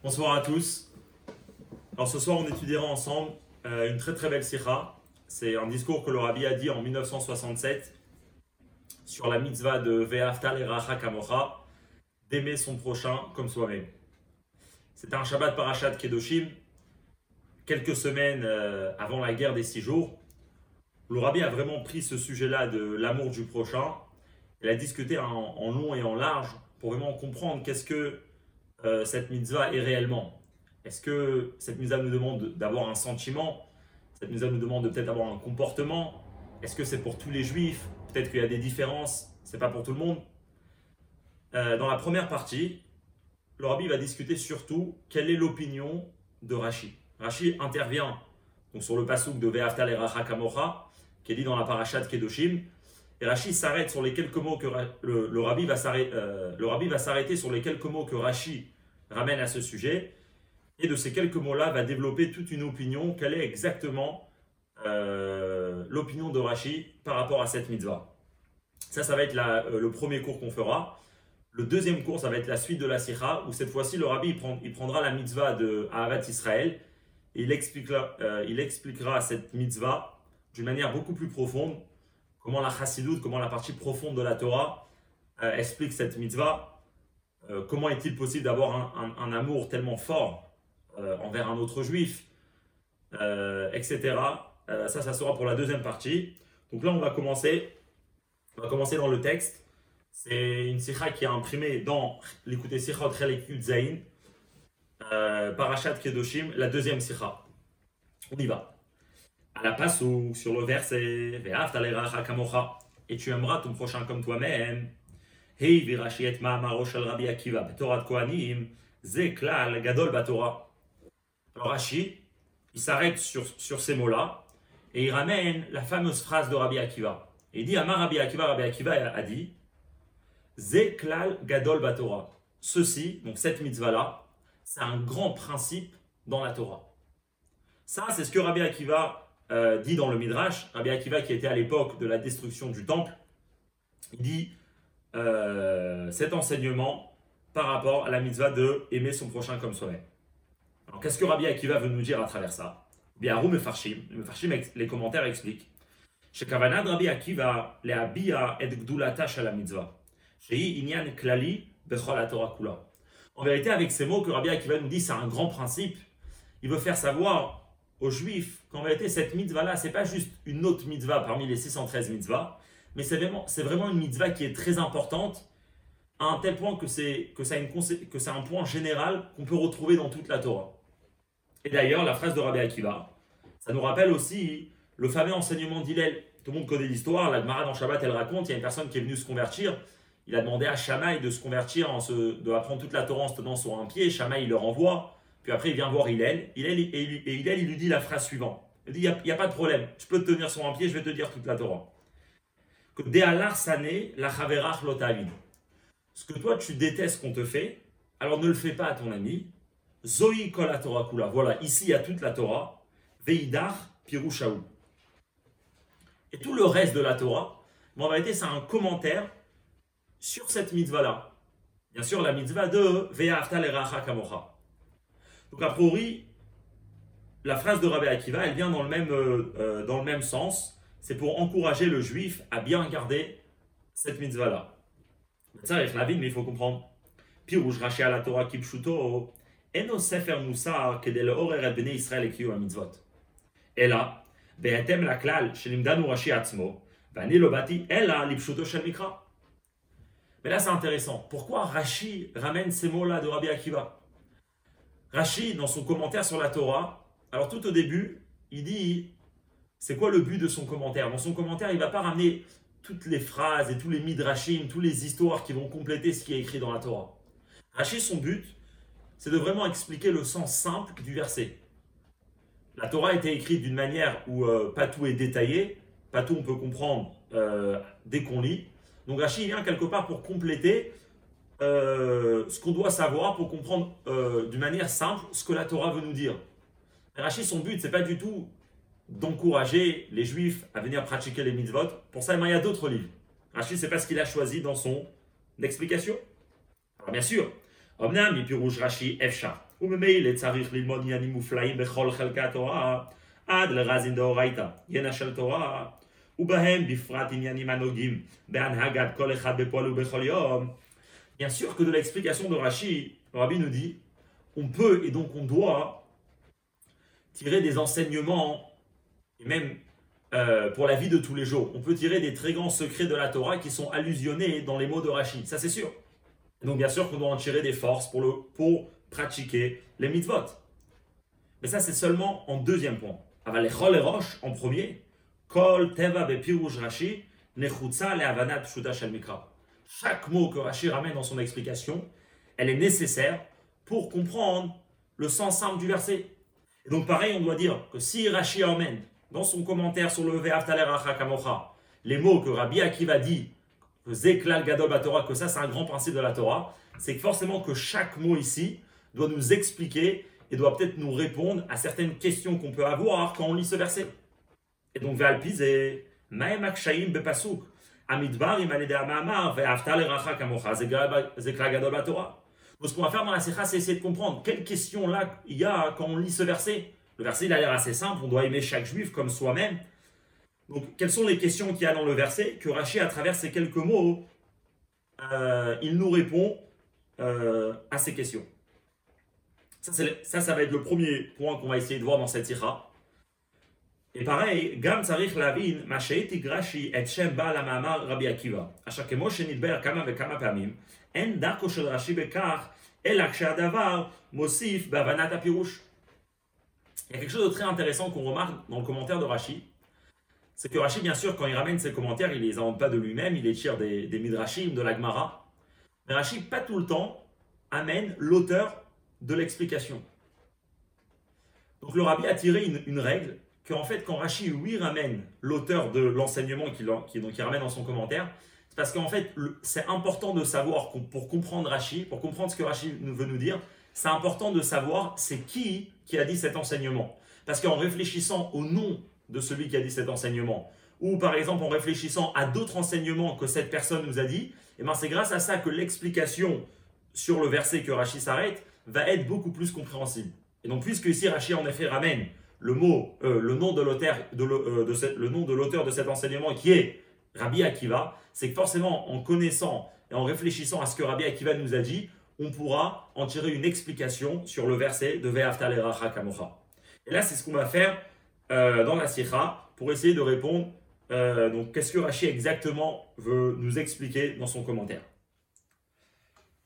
Bonsoir à tous. Alors ce soir, on étudiera ensemble euh, une très très belle sikha. C'est un discours que le Rabbi a dit en 1967 sur la mitzvah de Ve'aftal Racha Kamocha, d'aimer son prochain comme soi-même. C'était un Shabbat Parashat Kedoshim, quelques semaines euh, avant la guerre des six jours. Le Rabbi a vraiment pris ce sujet-là de l'amour du prochain. Il a discuté en, en long et en large pour vraiment comprendre qu'est-ce que euh, cette mitzvah est réellement. Est-ce que cette mitzvah nous demande d'avoir un sentiment? Cette mitzvah nous demande de peut-être avoir un comportement? Est-ce que c'est pour tous les juifs? Peut-être qu'il y a des différences, c'est pas pour tout le monde? Euh, dans la première partie, le rabbi va discuter surtout quelle est l'opinion de Rashi. Rashi intervient donc sur le pasuk de Ve'aftal et Racha qui est dit dans la parashat Kedoshim, et Rashi s'arrête sur les quelques mots que le, rabbi va s'arrêter, euh, le rabbi va s'arrêter sur les quelques mots que Rashi ramène à ce sujet. Et de ces quelques mots-là va développer toute une opinion. Quelle est exactement euh, l'opinion de Rashi par rapport à cette mitzvah? Ça, ça va être euh, le premier cours qu'on fera. Le deuxième cours, ça va être la suite de la sikha, où cette fois-ci, le rabbi il, prend, il prendra la mitzvah de Ahavat Israël il il expliquera cette mitzvah d'une manière beaucoup plus profonde comment la chassidoute, comment la partie profonde de la Torah euh, explique cette mitzvah. Euh, comment est-il possible d'avoir un, amour tellement fort euh, envers un autre juif, etc. ça, ça sera pour la deuxième partie. Donc là, on va commencer. On va commencer dans le texte. C'est une sikha qui est imprimée dans l'écouté Sichot Chelek Zain, Parashat Kedoshim, la deuxième sikha. On y va à la passe ou sur le verset et tu aimeras ton prochain comme toi-même. Hey, virashi et ma'amaro shel Rabbi Akiva, betorat kohanim, ze klal gadol batora. Alors Rashi, il s'arrête sur, sur ces mots-là et il ramène la fameuse phrase de Rabbi Akiva. Il dit, Amar Rabbi Akiva, Rabbi Akiva a dit, ze klal gadol batora. Ceci, donc cette mitzvah-là, c'est un grand principe dans la Torah. Ça, c'est ce que Rabbi Akiva euh, dit dans le Midrash, Rabbi Akiva qui était à l'époque de la destruction du temple, il dit euh, cet enseignement par rapport à la mitzvah de aimer son prochain comme soi-même. Alors qu'est-ce que Rabbi Akiva veut nous dire à travers ça? Bien, Arum et Farshim, les commentaires expliquent. En vérité, avec ces mots que Rabbi Akiva nous dit, c'est un grand principe. Il veut faire savoir aux Juifs qu'en vérité, cette mitzvah-là, c'est pas juste une autre mitzvah parmi les 613 mitzvahs, mais c'est vraiment, vraiment une mitzvah qui est très importante, à un tel point que c'est, que un point général qu'on peut retrouver dans toute la Torah. Et d'ailleurs, la phrase de Rabbi Akiva, ça nous rappelle aussi le fameux enseignement d'Hillel. Tout le monde connaît l'histoire, la Gemara dans Shabbat, elle raconte, il y a une personne qui est venue se convertir, il a demandé à Shammai de se convertir, en se, de apprendre toute la Torah en se tenant sur un pied, Shammai le renvoie, puis après, il vient voir Hillel. Hillel et, et Hillel, il lui dit la phrase suivante. Il dit, il n'y a, pas de problème. Tu peux te tenir sur un pied, je vais te dire toute la Torah. Que Dealar la chaverach lotavid. Ce que toi, tu détestes qu'on te fait, alors ne le fais pas à ton ami. Zoï kol Torah kula. Voilà, ici, il y a toute la Torah. Veidar pirushaou. Et tout le reste de la Torah, mais en vérité, c'est un commentaire sur cette mitzvah-là. Bien sûr, la mitzvah de eracha kamocha. Donc a priori, la phrase de Rabbi Akiva, elle vient dans le même, euh, euh, dans le même sens. C'est pour encourager le juif à bien garder cette mitzvah-là. Ça, la vie, mais il faut comprendre. Pirouj raché à la Torah kipshuto, eno sefer musar kedel orer et bnei Israël ekiyu mitzvot. Et là, בהתאם לכלל שלימדנו רש"י עצמו, ואני לא באתי אלא לפשוטו של מקרא. Mais là, c'est intéressant. Pourquoi Rashi ramène ces mots-là de Rabbi Akiva Rachid, dans son commentaire sur la Torah, alors tout au début, il dit c'est quoi le but de son commentaire? Dans son commentaire, il ne va pas ramener toutes les phrases et tous les midrashim, toutes les histoires qui vont compléter ce qui est écrit dans la Torah. Rachid, son but, c'est de vraiment expliquer le sens simple du verset. La Torah a été écrite d'une manière où euh, pas tout est détaillé, pas tout on peut comprendre euh, dès qu'on lit. Donc Rachid vient quelque part pour compléter euh, ce qu'on doit savoir pour comprendre euh, d'une manière simple ce que la Torah veut nous dire. Rachid, son but, c'est pas du tout d'encourager les juifs à venir pratiquer les mitzvot. Pour ça, il y a d'autres livres. Rachid, c'est pas ce qu'il a choisi dans son explication. Alors bien sûr, אמנם מפירוש רש"י אפשר, וממילא צריך ללמוד עניינים מופלאים בכל חלקי התורה, עד לרזין דאורייתא, ינא של תורה, ובהם בפרט עניינים הנוגעים בהנהגת כל אחד בפועל ובכל יום. Bien sûr que de l'explication de Rashi, le Rabbi nous dit, on peut et donc on doit tirer des enseignements, et même euh, pour la vie de tous les jours. On peut tirer des très grands secrets de la Torah qui sont allusionnés dans les mots de Rashi, ça c'est sûr. Donc bien sûr qu'on doit en tirer des forces pour, le, pratiquer les mitzvot. Mais ça c'est seulement en deuxième point. Aval echol et roche en premier. Kol teva Rashi nechutza pshuta shel mikra. Chaque mot que Rashi ramène dans son explication, elle est nécessaire pour comprendre le sens simple du verset. Et donc pareil, on doit dire que si Rashi amène dans son commentaire sur le Ve'aftaler Kamocha les mots que Rabbi Akiva dit que Zeklal Gadol Torah, que ça c'est un grand principe de la Torah, c'est que forcément que chaque mot ici doit nous expliquer et doit peut-être nous répondre à certaines questions qu'on peut avoir quand on lit ce verset. Et donc, Ve'alpiz et Maem Akshaim Bepasuk, Donc, ce qu'on va faire dans la Sikha, c'est essayer de comprendre quelles questions là il y a quand on lit ce verset. Le verset, il a l'air assez simple, on doit aimer chaque juif comme soi-même. Donc, quelles sont les questions qu'il y a dans le verset que Rachi, à travers ces quelques mots, euh, il nous répond euh, à ces questions ça, ça, ça va être le premier point qu'on va essayer de voir dans cette ira. Et pareil, Gam Tzarich Lavin, Mashaiti Grashi et Shem Baal Amamar Rabbi Akiva. אשר כמו שנדבר כמה וכמה פעמים, אין דרכו של רש"י בכך, אלא כשהדבר מוסיף בהבנת הפירוש. Il y a quelque chose de très intéressant qu'on remarque dans le commentaire de Rashi, c'est que Rashi, bien sûr, quand il ramène ses commentaires, il ne les invente pas de lui-même, il les tire des, des Midrashim, de l'Agmara. Mais Rashi, pas tout le temps, amène l'auteur de l'explication. Donc le Rabbi a tiré une, une règle qu'en fait, quand Rashi, lui, ramène l'auteur de l'enseignement qu'il qui, qui ramène dans son commentaire, c'est parce qu'en fait, c'est important de savoir, pour comprendre Rashi, pour comprendre ce que Rashi veut nous dire, c'est important de savoir c'est qui qui a dit cet enseignement. Parce qu'en réfléchissant au nom de celui qui a dit cet enseignement, ou par exemple en réfléchissant à d'autres enseignements que cette personne nous a dit, eh ben c'est grâce à ça que l'explication sur le verset que Rashi s'arrête va être beaucoup plus compréhensible. Et donc puisque ici Rashi en effet ramène le mot, euh, le nom de l'auteur de, euh, de, le nom de l'auteur de cet enseignement qui est Rabbi Akiva, c'est que forcément en connaissant et en réfléchissant à ce que Rabbi Akiva nous a dit, on pourra en tirer une explication sur le verset de Ve'aftalera Kamocha. Et là, c'est ce qu'on va faire euh, dans la Sikha pour essayer de répondre. Donc, qu'est-ce que Rashi exactement veut nous expliquer dans son commentaire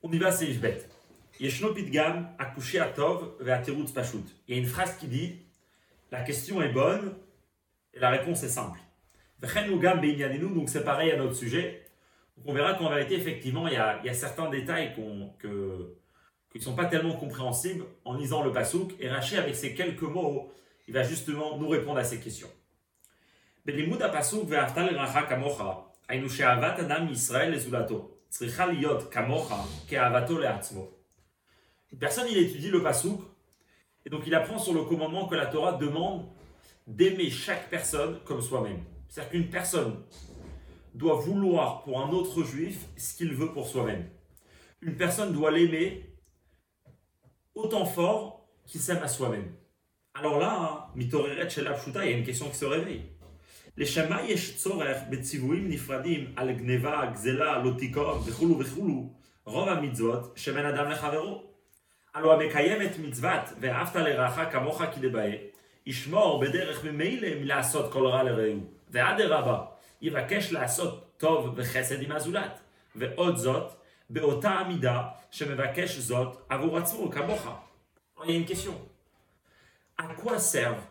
On y va, c'est Pashut. Il y a une phrase qui dit La question est bonne et la réponse est simple. Donc, c'est pareil à notre sujet on verra qu'en vérité, effectivement, il y a, certains détails qui ne sont pas tellement compréhensibles en lisant le pasouk. Et Rachid, avec ces quelques mots, il va justement nous répondre à ces questions. Une personne, il étudie le pasouk, et donc il apprend sur le commandement que la Torah demande d'aimer chaque personne comme soi-même. C'est-à-dire qu'une personne doit vouloir pour un autre juif ce qu'il veut pour soi-même. Une personne doit l'aimer autant fort qu'il s'aime à soi-même. Alors là, hein, mitoreret shel il y a une question qui se réveille. Les shema yesh betzivuim nifradim al gneva, gzela, lotikor, bechulu bechulu, rov mitzvot, shemen adam. הלא המקיים את מצוות ואהבת לרעך כמוך כדבעי, ישמור בדרך ממילא מלעשות כל רע לרעהו. ואדרבה, יבקש לעשות טוב וחסד עם הזולת. ועוד זאת, באותה המידה שמבקש זאת עבור עצמו, כמוך. Il y a une question. À quoi servent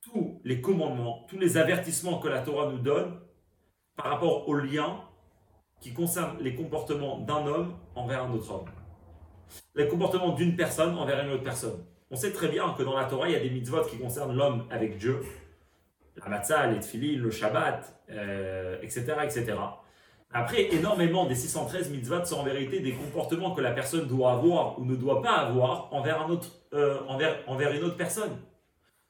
tous les commandements, tous les avertissements que la Torah nous donne par rapport aux liens qui concernent les comportements d'un homme envers un autre homme Les comportements d'une personne envers une autre personne. On sait très bien que dans la Torah, il y a des mitzvot qui concernent l'homme avec Dieu, la matzah, les le shabbat, euh, etc., etc. Après, énormément des 613 mitzvot sont en vérité des comportements que la personne doit avoir ou ne doit pas avoir envers, un autre, euh, envers une autre personne.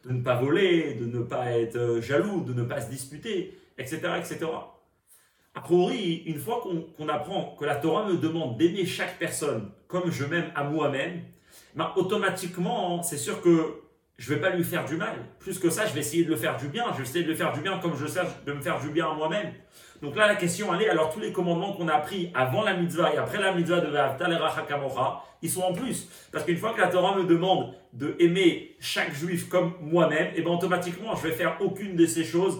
De ne pas voler, de ne pas être euh, jaloux, de ne pas se disputer, etc., etc. a priori, une fois qu'on apprend que la Torah me demande d'aimer chaque personne comme je m'aime à moi-même, ben, automatiquement, c'est sûr que je ne vais pas lui faire du mal. Plus que ça, je vais essayer de le faire du bien. Je vais essayer de le faire du bien comme je sais de me faire du bien à moi-même. Donc là, la question, elle est, alors tous les commandements qu'on a appris avant la mitzvah et après la mitzvah de Kamocha, ils sont en plus. Parce qu'une fois que la Torah me demande de chaque juif comme moi-même, et eh ben automatiquement, je vais faire aucune de ces choses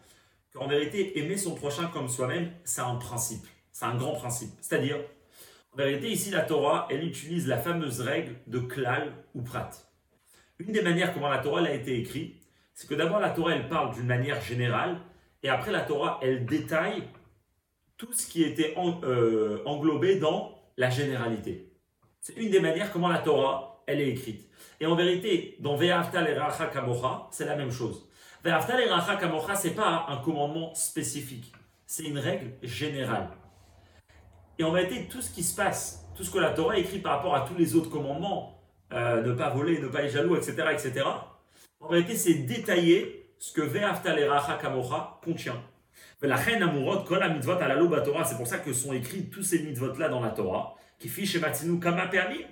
qu'en vérité, aimer son prochain comme soi-même, c'est un principe, c'est un grand principe. C'est-à-dire, en vérité, ici, la Torah, elle utilise la fameuse règle de klal ou prat. Une des manières comment la Torah a été écrite, c'est que d'abord la Torah elle parle d'une manière générale et après la Torah elle détaille tout ce qui était euh, englobé dans la généralité. C'est une des manières comment la Torah elle est écrite. Et en vérité, dans Ve'aftal et Racha c'est la même chose. Et Kamocha, c'est pas un commandement spécifique, c'est une règle générale. Et en vérité, tout ce qui se passe, tout ce que la Torah écrit par rapport à tous les autres commandements, euh, ne pas voler, ne pas être jaloux, etc. etc. En réalité, c'est détailler ce que Ve'aftal et Kamocha contient. La reine amurot, kol mitzvot alalu Torah, c'est pour ça que sont écrits tous ces mitzvot là dans la Torah, qui fiche matzinu kama permis,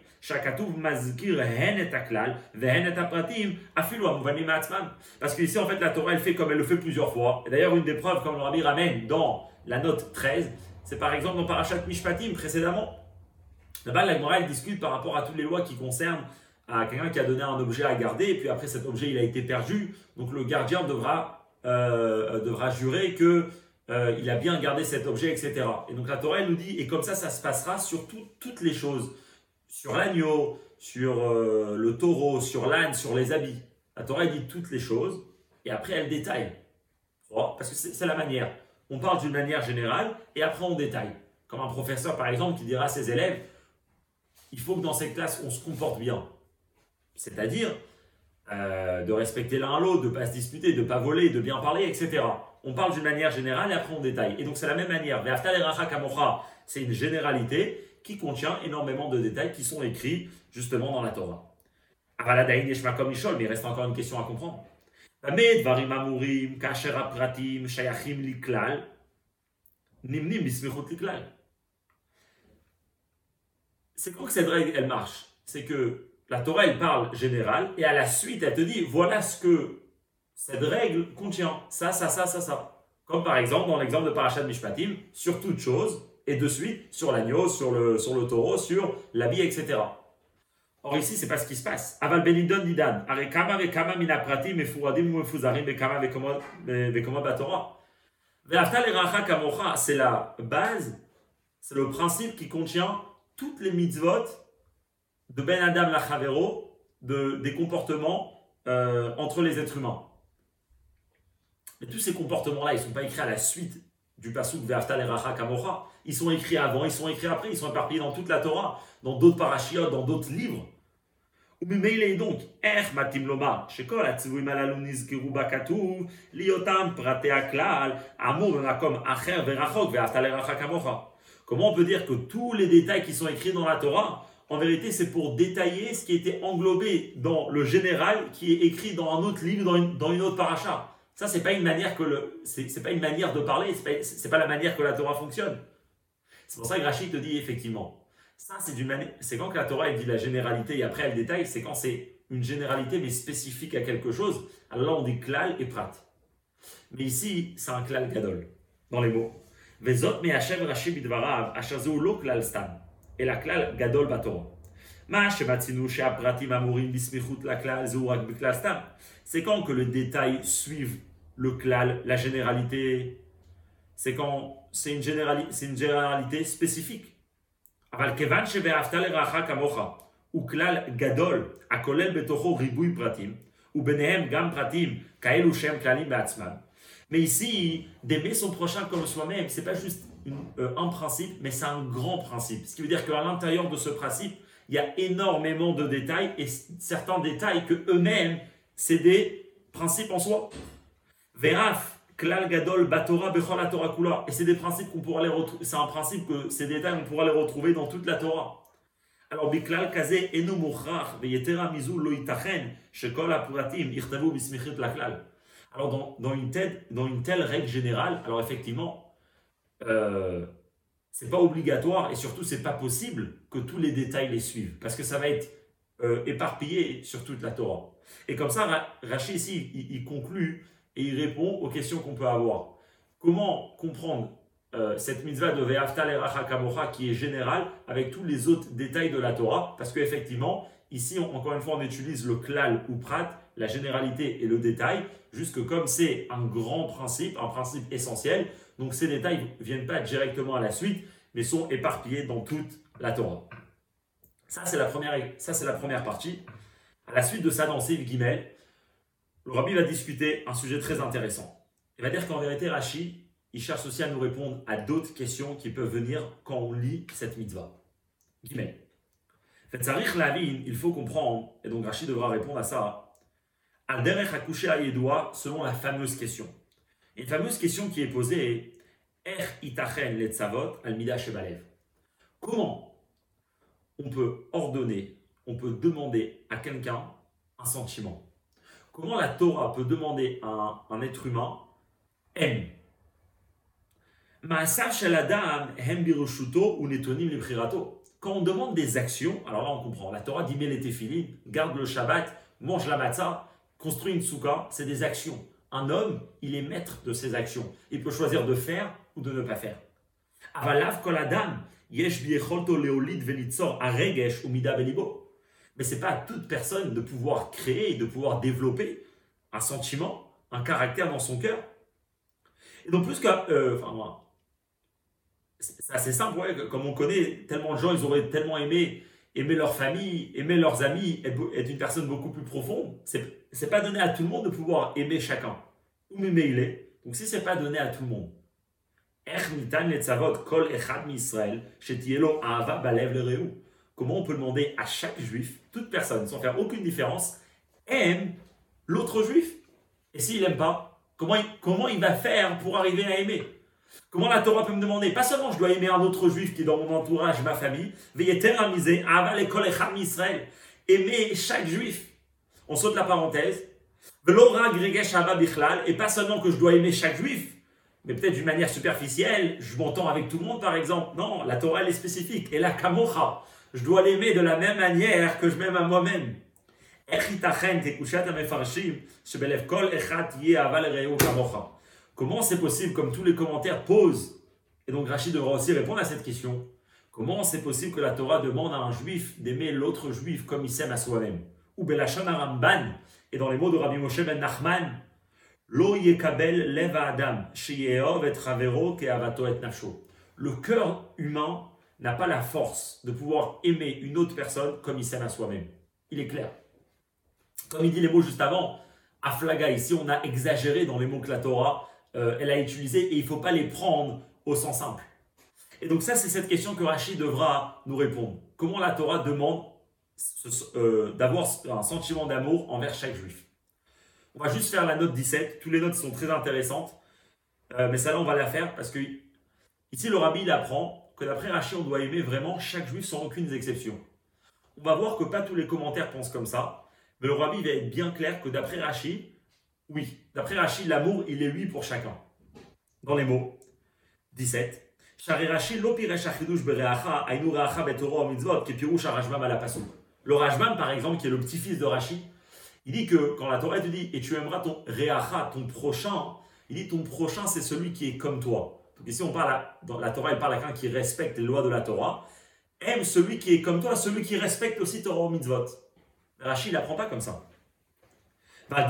Parce que ici, en fait, la Torah, elle fait comme elle le fait plusieurs fois. D'ailleurs, une des preuves, comme le Rabbi ramène dans la note 13, c'est par exemple dans Parashat Mishpatim précédemment, Là-bas, la morale discute par rapport à toutes les lois qui concernent à quelqu'un qui a donné un objet à garder, et puis après cet objet il a été perdu, donc le gardien devra, euh, devra jurer que euh, il a bien gardé cet objet, etc. Et donc la Torah nous dit, et comme ça, ça se passera sur toutes les choses, sur l'agneau, sur euh, le taureau, sur l'âne, sur les habits. La Torah dit toutes les choses, et après elle détaille. Parce que c'est la manière. On parle d'une manière générale, et après on détaille. Comme un professeur, par exemple, qui dira à ses élèves, il faut que dans cette classe, on se comporte bien. C'est-à-dire euh, de respecter l'un l'autre, de ne pas se disputer, de ne pas voler, de bien parler, etc. On parle d'une manière générale et après on détaille. Et donc c'est la même manière. C'est une généralité qui contient énormément de détails qui sont écrits justement dans la Torah. Mais il reste encore une question à comprendre. c'est quoi que cette règle, elle marche? C'est que la Torah, elle parle général, et à la suite, elle te dit, voilà ce que cette règle contient. Ça, ça, ça, ça, ça. Comme par exemple, dans l'exemple de Parashat Mishpatim, sur toute chose, et de suite, sur l'agneau, sur le, sur le taureau, sur l'habit, etc. Or ici, c'est pas ce qui se passe. Aval benidon didan. Arekama vekama minapratim mefuradim mefuzarim vekama vekoma batora. C'est la base, c'est le principe qui contient toutes les mitzvot de Ben Adam Lachavero, de, des comportements euh, entre les êtres humains. Mais tous ces comportements-là, ils ne sont pas écrits à la suite du pasuk Ve'aftal Racha Kamocha. Ils sont écrits avant, ils sont écrits après, ils sont éparpillés dans toute la Torah, dans d'autres parashiot, dans d'autres livres. וממילא donc, איך מתאים לומר שכל הציוויים הללו נזכרו בכתוב להיותם פרטי הכלל, אמור במקום אחר ורחוק ואהבת לרעך כמוך. Comment on peut dire que tous les détails qui sont écrits dans la Torah, en vérité, c'est pour détailler ce qui était englobé dans le général qui est écrit dans un autre livre, dans une, autre paracha. Ça, c'est pas une manière le, pas une manière de parler, c'est pas, pas la manière que la Torah fonctionne. C'est pour ça que Rachid te dit effectivement. Ça, c'est d'une manière, c'est quand que la Torah elle dit la généralité et après elle détaille, c'est quand c'est une généralité mais spécifique à quelque chose. Alors là, on dit klal et prat. Mais ici, c'est un klal gadol dans les mots. Et la klal gadol. C'est quand que le détail suive le klal, la généralité. C'est quand c'est une, générali une généralité spécifique. אבל כיוון שבאהבת לרעך כמוך הוא כלל גדול הכולל בתוכו ריבוי פרטים, וביניהם גם פרטים כאלו שהם כללים בעצמם, mais ici, d'aimer son prochain comme soi-même, c'est pas juste euh, un principe, mais c'est un grand principe. Ce qui veut dire qu'à l'intérieur de ce principe, il y a énormément de détails et certains détails que eux-mêmes, c'est des principes en soi. Veraf, klal gadol, batora, bechol Torah kula. Et c'est des principes qu'on pourra les retrouver. C'est un principe que ces détails, on pourra les retrouver dans toute la Torah. Alors, biklal kaze enu mochrach, veyetera mizu lo itachen, shekol apuratim, irtavu bismichit laklal. Alors, dans, dans, une telle, dans une telle règle générale, alors effectivement, euh, c'est pas obligatoire et surtout c'est pas possible que tous les détails les suivent parce que ça va être euh, éparpillé sur toute la Torah. Et comme ça, Rachid ici, il, conclut et il répond aux questions qu'on peut avoir. Comment comprendre euh, cette mitzvah de Ve'aftal Kamocha qui est générale avec tous les autres détails de la Torah? Parce qu'effectivement, ici, encore une fois, on utilise le klal ou prat, la généralité et le détail, juste comme c'est un grand principe, un principe essentiel, donc ces détails ne viennent pas directement à la suite, mais sont éparpillés dans toute la Torah. Ça, c'est la première, ça, c'est la première partie. À la suite de ça, dans Gimel, le rabbi va discuter un sujet très intéressant. Il va dire qu'en vérité, Rashi, il cherche aussi à nous répondre à d'autres questions qui peuvent venir quand on lit cette mitzvah. Gimel. Il faut comprendre, et donc Rashi devra répondre à ça, al derech à selon la fameuse question. Une fameuse question qui est posée est Er itachen al shebalev. Comment on peut ordonner, on peut demander à quelqu'un un sentiment? Comment la Torah peut demander à un, être humain aime quand on demande des actions, alors là on comprend. La Torah dit mais les garde le Shabbat, mange la matzah, construit une soukha, c'est des actions un homme, il est maître de ses actions. Il peut choisir de faire ou de ne pas faire. Mais c'est pas à toute personne de pouvoir créer, de pouvoir développer un sentiment, un caractère dans son cœur. Et donc plus que, euh, enfin, c'est assez simple, comme on connaît, tellement de gens, ils auraient tellement aimé aimer leur famille, aimer leurs amis, être une personne beaucoup plus profonde. C'est c'est pas donné à tout le monde de pouvoir aimer chacun. Ou il est. Donc si c'est pas donné à tout le monde. Comment on peut demander à chaque juif, toute personne, sans faire aucune différence, aime l'autre juif Et s'il n'aime pas, comment il, comment il va faire pour arriver à aimer? Comment la Torah peut me demander? Pas seulement je dois aimer un autre juif qui est dans mon entourage, ma famille, aimer chaque juif. On saute la parenthèse. Et pas seulement que je dois aimer chaque juif, mais peut-être d'une manière superficielle, je m'entends avec tout le monde par exemple. Non, la Torah elle est spécifique. Et la kamocha, je dois l'aimer de la même manière que je m'aime à moi-même. Comment c'est possible, comme tous les commentaires posent, et donc Rachid devra aussi répondre à cette question, comment c'est possible que la Torah demande à un juif d'aimer l'autre juif comme il s'aime à soi-même? Ou Belachon Ramban, et dans les mots de Rabbi Moshe ben Nachman, adam. Le cœur humain n'a pas la force de pouvoir aimer une autre personne comme il s'aime à soi-même. Il est clair. Comme il dit les mots juste avant, Aflaga, ici on a exagéré dans les mots que la Torah euh, elle a utilisés et il ne faut pas les prendre au sens simple. Et donc ça c'est cette question que Rachid devra nous répondre. Comment la Torah demande euh, d'avoir un sentiment d'amour envers chaque juif? On va juste faire la note 17. Toutes les notes sont très intéressantes. Euh, mais ça là, on va la faire parce que ici, le rabbi il apprend que d'après Rachid, on doit aimer vraiment chaque juif sans aucune exception. On va voir que pas tous les commentaires pensent comme ça. Mais le rabbi va être bien clair que d'après Rachid, oui, d'après Rachid, l'amour, il est lui pour chacun. Dans les mots. 17. Le Rajman, par exemple, qui est le petit-fils de Rachid, il dit que quand la Torah te dit et tu aimeras ton Reacha, ton prochain, il dit ton prochain c'est celui qui est comme toi. Ici on parle, dans la Torah elle parle à quelqu'un qui respecte les lois de la Torah. Aime celui qui est comme toi, celui qui respecte aussi Torah au mitzvot. Rachid n'apprend pas comme ça. Pareil,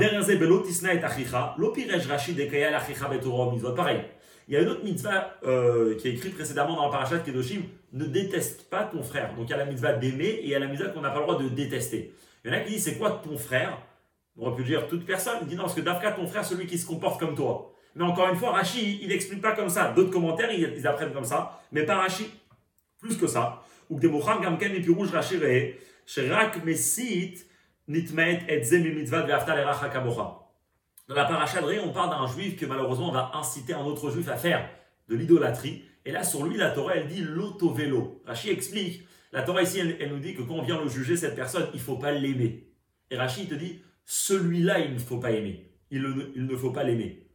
il y a une autre mitzvah euh, qui est écrite précédemment dans la parashat Kedoshim ne déteste pas ton frère. Donc il y a la mitzvah d'aimer et il y a la mitzvah qu'on n'a pas le droit de détester. Il y en a qui disent c'est quoi ton frère? On aurait pu dire toute personne. Il dit non, parce que Dafka, ton frère, celui qui se comporte comme toi. Mais encore une fois, Rashi, il n'explique pas comme ça. D'autres commentaires, ils, apprennent comme ça, mais pas Rashi. Plus que ça. Ou que des gamken et rouge Rashi mesit nitmet et. Dans la paracha on parle d'un juif que malheureusement on va inciter un autre juif à faire de l'idolâtrie. Et là, sur lui, la Torah, elle dit l'auto-vélo. Rashi explique, la Torah ici, elle, nous dit que quand on vient le juger, cette personne, il ne faut pas l'aimer. Et Rashi te dit, celui-là, il ne faut pas aimer. Il ne faut pas l'aimer.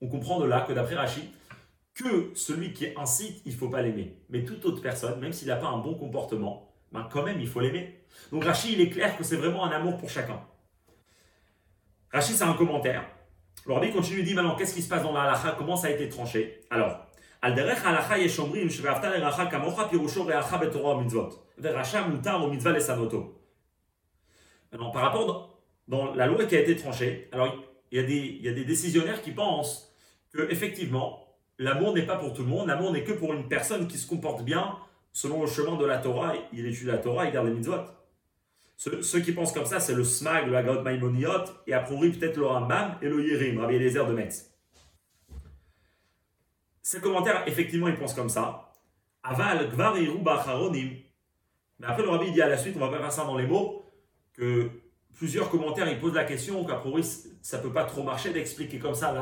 On comprend de là que d'après Rashi, que celui qui incite, il ne faut pas l'aimer. Mais toute autre personne, même s'il n'a pas un bon comportement, ben quand même, il faut l'aimer. Donc Rashi, il est clair que c'est vraiment un amour pour chacun. Rashi, c'est un commentaire. Le rabbi continue, dit maintenant, qu'est-ce qui se passe dans la halakha? Comment ça a été tranché? Alors, al derech halakha yeshomrim l'eracha kamocha re'acha betorah mitzvot. O mitzvah. Maintenant, par rapport dans la loi qui a été tranchée, alors il y a des décisionnaires qui pensent que effectivement, l'amour n'est pas pour tout le monde, l'amour n'est que pour une personne qui se comporte bien selon le chemin de la Torah, il étudie la Torah, il garde les mitzvot. Ceux, qui pensent comme ça, c'est le Smag, le Hagot Maimoniot, et a priori peut-être le Rambam et le Yerim, Rabbi Eliezer de Metz. Ces commentaires, effectivement, ils pensent comme ça. Aval, Gvar. Mais après, le Rabbi dit à la suite, on va pas faire ça dans les mots, que plusieurs commentaires, ils posent la question qu'a priori, ça peut pas trop marcher d'expliquer comme ça la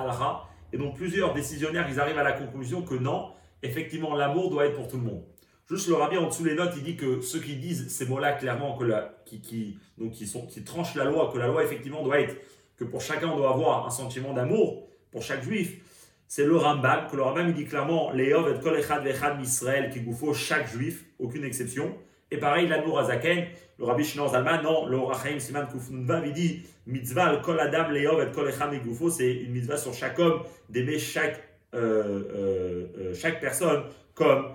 Et donc, plusieurs décisionnaires, ils arrivent à la conclusion que non, effectivement, l'amour doit être pour tout le monde. Juste le rabbi en dessous les notes, il dit que ceux qui disent ces mots-là clairement, qui, donc qui, sont, qui tranchent la loi, que la loi effectivement doit être que pour chacun on doit avoir un sentiment d'amour, pour chaque juif, c'est le Rambam, que le Rambam il dit clairement Léov et kol echad vechad misrael, qui faut chaque juif, aucune exception. Et pareil, l'amour azaken, le rabbi Shinor Zalman, non, le Rachaim Siman Kufnunvav, il dit mitzvah kol adam Léov et kol echad c'est une mitzvah sur chaque homme d'aimer chaque, euh, euh, euh, chaque personne comme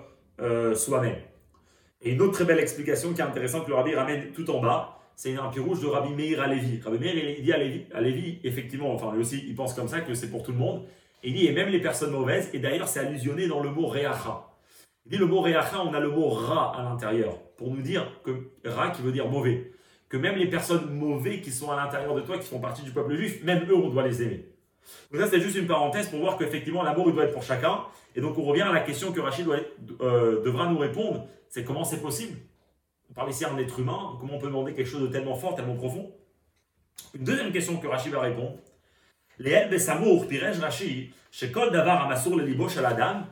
soi-même. Et une autre très belle explication qui est intéressante que le rabbi ramène tout en bas, c'est un pied rouge de Rabbi Meir à Lévi. Rabbi Meir, il dit à Lévi, effectivement, enfin lui aussi, il pense comme ça, que c'est pour tout le monde. Il dit, et même les personnes mauvaises, et d'ailleurs c'est allusionné dans le mot Reacha. Il dit le mot Reacha, on a le mot Ra à l'intérieur, pour nous dire que Ra qui veut dire mauvais. Que même les personnes mauvaises qui sont à l'intérieur de toi, qui font partie du peuple juif, même eux, on doit les aimer. Donc ça, c'est juste une parenthèse pour voir qu'effectivement, l'amour, il doit être pour chacun. Et donc, on revient à la question que Rachid euh, devra nous répondre, c'est comment c'est possible? On parle ici d'un être humain, comment on peut demander quelque chose de tellement fort, tellement profond? Une deuxième question que Rachid va répondre. Les besamour, pirej Rachid, chez Kol Davar Amasour le libo shel Adam, Neemar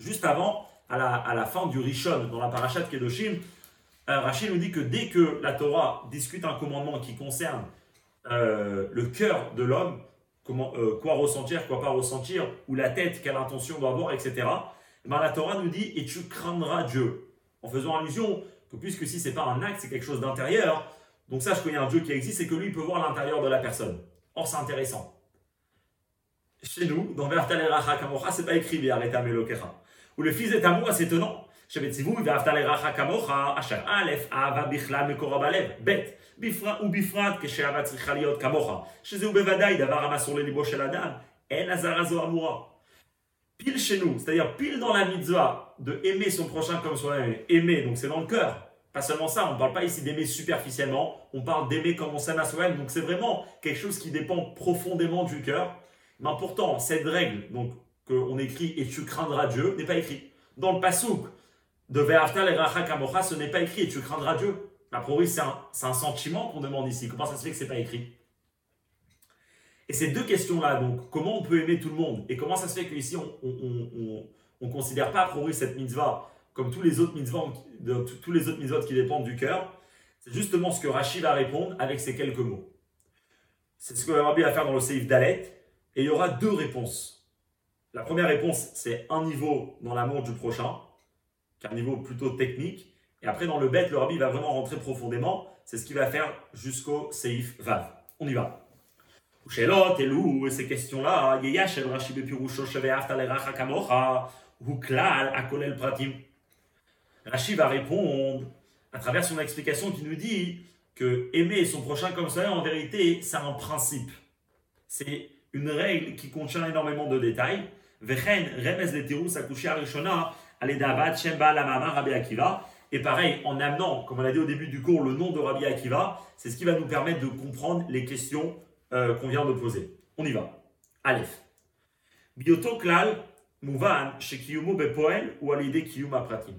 Juste avant, à la, fin du Rishon, dans la parashat Kedoshim, euh, Rachid nous dit que dès que la Torah discute un commandement qui concerne euh, le cœur de l'homme, euh, quoi ressentir, quoi pas ressentir, ou la tête, quelle intention doit avoir, etc., eh ben, la Torah nous dit et tu craindras Dieu. En faisant allusion que puisque si c'est pas un acte, c'est quelque chose d'intérieur, donc sache qu'il y a un Dieu qui existe et que lui peut voir l'intérieur de la personne. Or, c'est intéressant chez nous, dans Vertaleracha Kamocha, c'est pas écrit Vereta Melokecha. Ou le fils de Tamour, c'est étonnant. Shabbat Sivou, Vertaleracha Kamocha, Asher Aleph, Ava Bichla Mekorabalev, Bet, Bifra ou Bifrat, Kesheava Trichaliot Kamocha. Chez eux, Bevadaï, d'avoir ramassé le libo chez la dame, En Azarazo Amoura. Pile chez nous, c'est-à-dire pile dans la mitzvah de aimer son prochain comme soi-même. Aimer, donc c'est dans le cœur. Pas seulement ça, on ne parle pas ici d'aimer superficiellement, on parle d'aimer comme on s'aime à soi-même. Donc c'est vraiment quelque chose qui dépend profondément du cœur. Mais pourtant, cette règle, donc qu'on écrit et tu craindras Dieu, n'est pas écrite. Dans le pasouk, de Ve'afta et Racha ce n'est pas écrit et tu craindras Dieu. A priori, c'est un, sentiment qu'on demande ici. Comment ça se fait que ce n'est pas écrit? Et ces deux questions-là, donc, comment on peut aimer tout le monde? Et comment ça se fait qu'ici, on ne considère pas a priori cette mitzvah comme tous les autres mitzvahs, tous les autres mitzvahs qui dépendent du cœur? C'est justement ce que Rachid va répondre avec ces quelques mots. C'est ce que Rabbi va faire dans le Seif Dalet. Et il y aura deux réponses. La première réponse, c'est un niveau dans l'amour du prochain qui est un niveau plutôt technique. Et après, dans le bête, le rabbi va vraiment rentrer profondément. C'est ce qu'il va faire jusqu'au Seif Vav. On y va. Shelot, et ces questions-là, Shel Rashi Bepirusho Akolel Pratim. Rashi va répondre à travers son explication qui nous dit que aimer son prochain comme ça, en vérité, c'est un principe. C'est une règle qui contient énormément de détails. Et pareil, en amenant, comme on a dit au début du cours, le nom de Rabbi Akiva, c'est ce qui va nous permettre de comprendre les questions euh, qu'on vient de poser. On y va. Aleph. Bioto klal muvan shekiyumu bepoel ou alide kiyum pratim.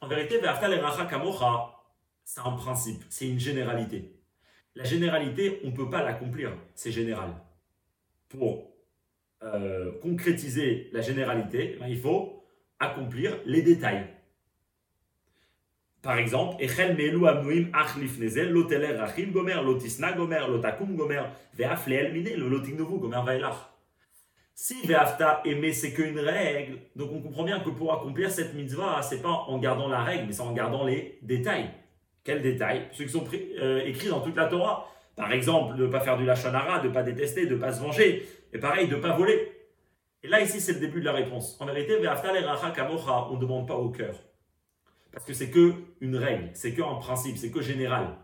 En vérité, c'est un principe, c'est une généralité. La généralité, on ne peut pas l'accomplir, c'est général. Pour euh, concrétiser la généralité, ben, il faut accomplir les détails. Par exemple, Echel melu amnuim achlif nezel, loteler rachim gomer, lotisna gomer, lotakum gomer, ve'af leel mine, le gomer vaelach. Si ve'afta aimer c'est qu'une règle, donc on comprend bien que pour accomplir cette mitzvah, c'est pas en gardant la règle, mais c'est en gardant les détails. Quels détails? Ceux qui sont euh, écrits dans toute la Torah. Par exemple, de ne pas faire du lachonara, de ne pas détester, de ne pas se venger. Et pareil, de ne pas voler. Et là, ici, c'est le début de la réponse. En vérité, on ne demande pas au cœur. Parce que c'est que une règle, c'est que un principe, c'est que général.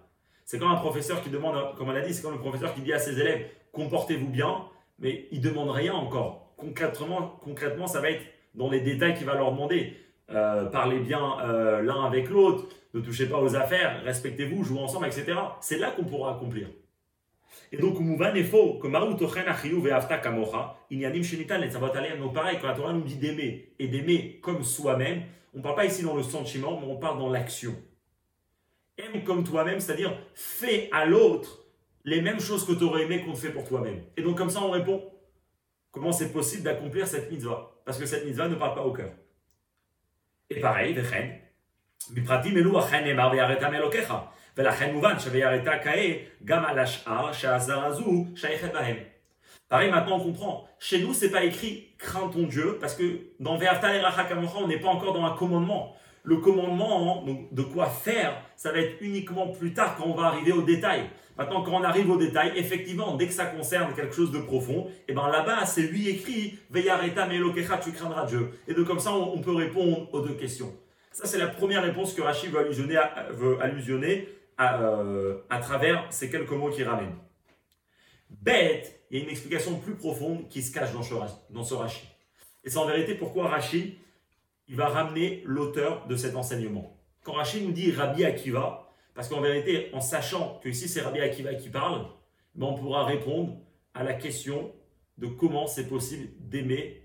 C'est comme un professeur qui demande, comme on l'a dit, c'est comme le professeur qui dit à ses élèves, comportez-vous bien, mais il demande rien encore. Concrètement, concrètement, ça va être dans les détails qu'il va leur demander. Euh, parlez bien euh, l'un avec l'autre, ne touchez pas aux affaires, respectez-vous, jouez ensemble, etc. C'est là qu'on pourra accomplir. Et donc, Mouvan est faux, que Marou Tochen Achiou Ve'afta Kamocha, Inyanim Shenitan et Sabatalem. Donc, pareil, quand la Torah nous dit d'aimer et d'aimer comme soi-même, on ne parle pas ici dans le sentiment, mais on parle dans l'action. Aime comme toi-même, c'est-à-dire fais à l'autre les mêmes choses que tu aurais aimé qu'on te fait pour toi-même. Et donc, comme ça, on répond comment c'est possible d'accomplir cette mitzvah? Parce que cette mitzvah ne parle pas au cœur. Et pareil, Vechen, Bipratim Elou Achen Emar Ve'aretam Elokecha. ולכן מובן שויראת כאה גם על השאר שהזר הזו שייכת בהם. Pareil, maintenant on comprend. Chez nous, c'est pas écrit crains ton Dieu, parce que dans Ve'afta et on n'est pas encore dans un commandement. Le commandement donc, de quoi faire, ça va être uniquement plus tard quand on va arriver au détail. Maintenant, quand on arrive au détail, effectivement, dès que ça concerne quelque chose de profond, et eh ben là-bas, c'est lui écrit Ve'yareta melokecha, tu craindras Dieu. Et de comme ça, on peut répondre aux deux questions. Ça, c'est la première réponse que Rachid veut allusionner à, veut allusionner à, euh, à, travers ces quelques mots qu'il ramène. Bête, il y a une explication plus profonde qui se cache dans ce, dans ce Rachid. Et c'est en vérité pourquoi Rachid il va ramener l'auteur de cet enseignement. Quand Rachid nous dit Rabbi Akiva, parce qu'en vérité, en sachant que ici c'est Rabbi Akiva qui parle, ben, on pourra répondre à la question de comment c'est possible d'aimer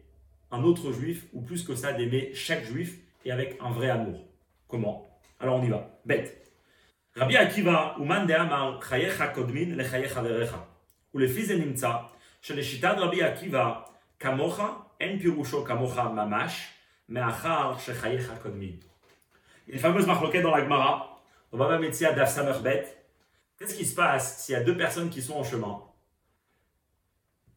un autre juif, ou plus que ça, d'aimer chaque juif, et avec un vrai amour. Comment? Alors on y va. Bête. Rabbi Akiva, Uman de Amar, Chayecha Kodmin, le Chayecha Verecha. Ou le fils de Nimtsa, chez les Shitad Rabbi Akiva, Kamocha, En Pirusho Kamocha Mamash, Meachar, chez Chayecha Kodmin. Il y a une fameuse dans la Gemara, dans Baba Metzia d'Af Samerbet. Qu'est-ce qui se passe s'il y a deux personnes qui sont en chemin?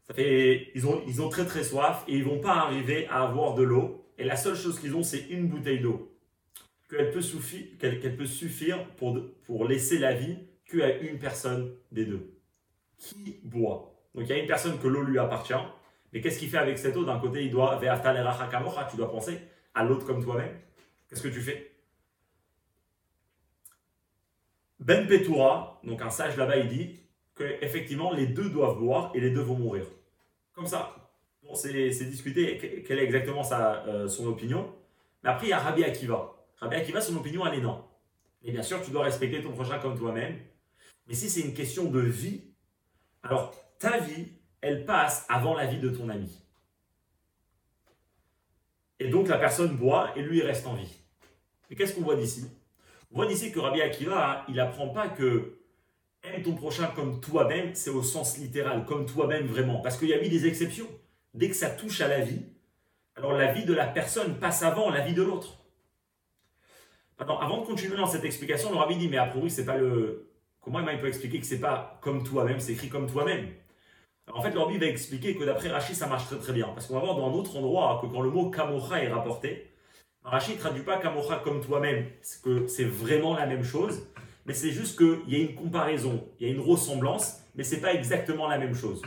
Ça fait, ils, ont, ils ont très très soif et ils vont pas arriver à avoir de l'eau. Et la seule chose qu'ils ont, c'est une bouteille d'eau. Qu'elle peut, suffire, pour, laisser la vie qu'à une personne des deux. Qui boit? Donc il y a une personne que l'eau lui appartient, mais qu'est-ce qu'il fait avec cette eau? D'un côté, il doit, tu dois penser à l'autre comme toi-même. Qu'est-ce que tu fais? Ben Petura, donc un sage là-bas, il dit qu'effectivement, les deux doivent boire et les deux vont mourir. Comme ça, Bon, c'est discuté quelle est exactement euh, son opinion. Mais après, il y a Rabbi Akiva. Rabbi Akiva, son opinion, elle est non. Et bien sûr, tu dois respecter ton prochain comme toi-même. Mais si c'est une question de vie, alors ta vie, elle passe avant la vie de ton ami. Et donc la personne boit et lui il reste en vie. Et qu'est-ce qu'on voit d'ici? On voit d'ici que Rabbi Akiva, hein, il apprend pas que aime ton prochain comme toi-même, c'est au sens littéral, comme toi-même vraiment. Parce qu'il y a mis des exceptions dès que ça touche à la vie, alors la vie de la personne passe avant la vie de l'autre. Avant de continuer dans cette explication, le dit Mais a priori, c'est pas le. Comment il peut expliquer que c'est pas comme toi-même, c'est écrit comme toi-même? En fait, le rabbi va expliquer que d'après Rachid, ça marche très très bien. Parce qu'on va voir dans un autre endroit que quand le mot kamocha est rapporté, Rachid ne traduit pas kamocha comme toi-même, c'est que c'est vraiment la même chose, mais c'est juste qu'il y a une comparaison, il y a une ressemblance, mais c'est pas exactement la même chose.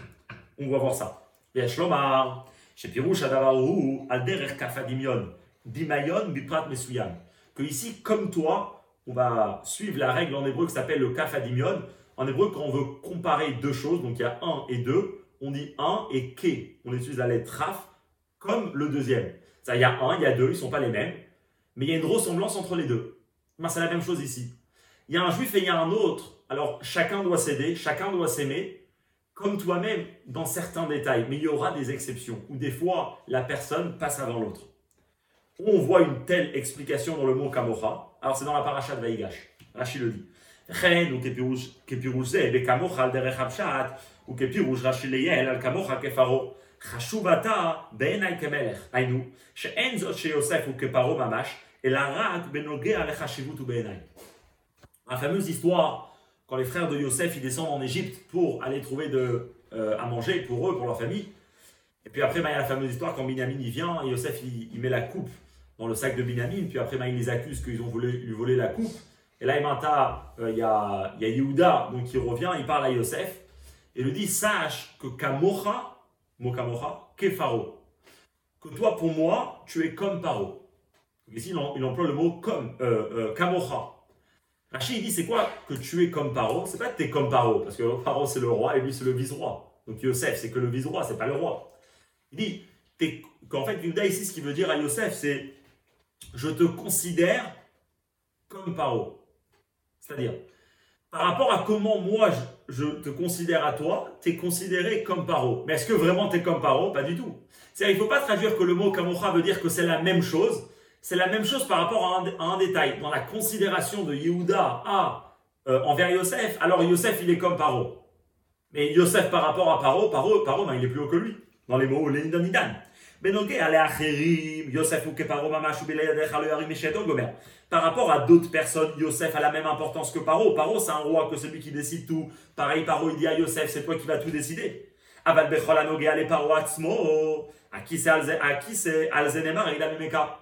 On va voir ça. Shlomarh, Shepirou Shadavaru, Alderer Kafadimion, Dimayon, Biprat Mesuyam que ici, comme toi, on va suivre la règle en hébreu qui s'appelle le kafadimion. En hébreu, quand on veut comparer deux choses, donc il y a 1 et 2, on dit 1 et ke. On utilise la lettre raf comme le deuxième. Ça, il y a 1, il y a 2, ils ne sont pas les mêmes, mais il y a une ressemblance entre les deux. Ben, c'est la même chose ici. Il y a un juif et il y a un autre. Alors chacun doit s'aider, chacun doit s'aimer, comme toi-même dans certains détails. Mais il y aura des exceptions où des fois la personne passe avant l'autre On voit une telle explication dans le mot kamocha. Alors c'est dans la paracha de Vaïgash. Rashi le dit. Chen ou kepirouche ze bekamocha al derech הפשט וכפירוש רש"י ליעל על כמוך כפרעה. חשוב אתה בעיניי כמלך, היינו, שאין זאת שיוסף הוא כפרעה ממש, אלא רק בנוגע לחשיבות ובעיניי. La fameuse histoire, quand les frères de Yosef ils descendent en Égypte pour aller trouver de, euh, à manger pour eux, pour leur famille. Et puis après, bah, il y a la fameuse histoire quand Binyamin il vient, et Yosef il, il met la coupe dans le sac de Binyamin, puis après bah, il les accuse qu'ils ont voulu lui voler la coupe. Et là, euh, il y, a, il y a Yehuda donc, qui revient, il parle à Yosef, et lui dit Sache que Kamocha, mot Kamocha, Kefaro, que toi pour moi, tu es comme Paro. Ici, il emploie le mot comme, euh, euh, Kamocha. Rachid dit c'est quoi que tu es comme Paro C'est pas que tu es comme Paro, parce que Paro c'est le roi et lui c'est le vice-roi. Donc Yosef c'est que le vice-roi, c'est pas le roi. Il dit qu'en fait, Yehuda ici, ce qu'il veut dire à Yosef, c'est je te considère comme Paro. C'est-à-dire, par rapport à comment moi je, te considère à toi, tu es considéré comme paro. Mais est-ce que vraiment tu es comme paro? Pas du tout. C'est-à-dire, il ne faut pas traduire que le mot kamocha veut dire que c'est la même chose. C'est la même chose par rapport à un, détail. Dans la considération de Yehuda à, euh, envers Yosef, alors Yosef il est comme paro. Mais Yosef par rapport à paro, paro, paro ben, il est plus haut que lui. Dans les mots Lénidan par rapport à d'autres personnes, Yosef a la même importance que Paro. Paro, c'est un roi, que celui qui décide tout. Pareil, Paro, il dit à Yosef, c'est toi qui vas tout décider. Aval Paro À qui c'est Alzenemar il a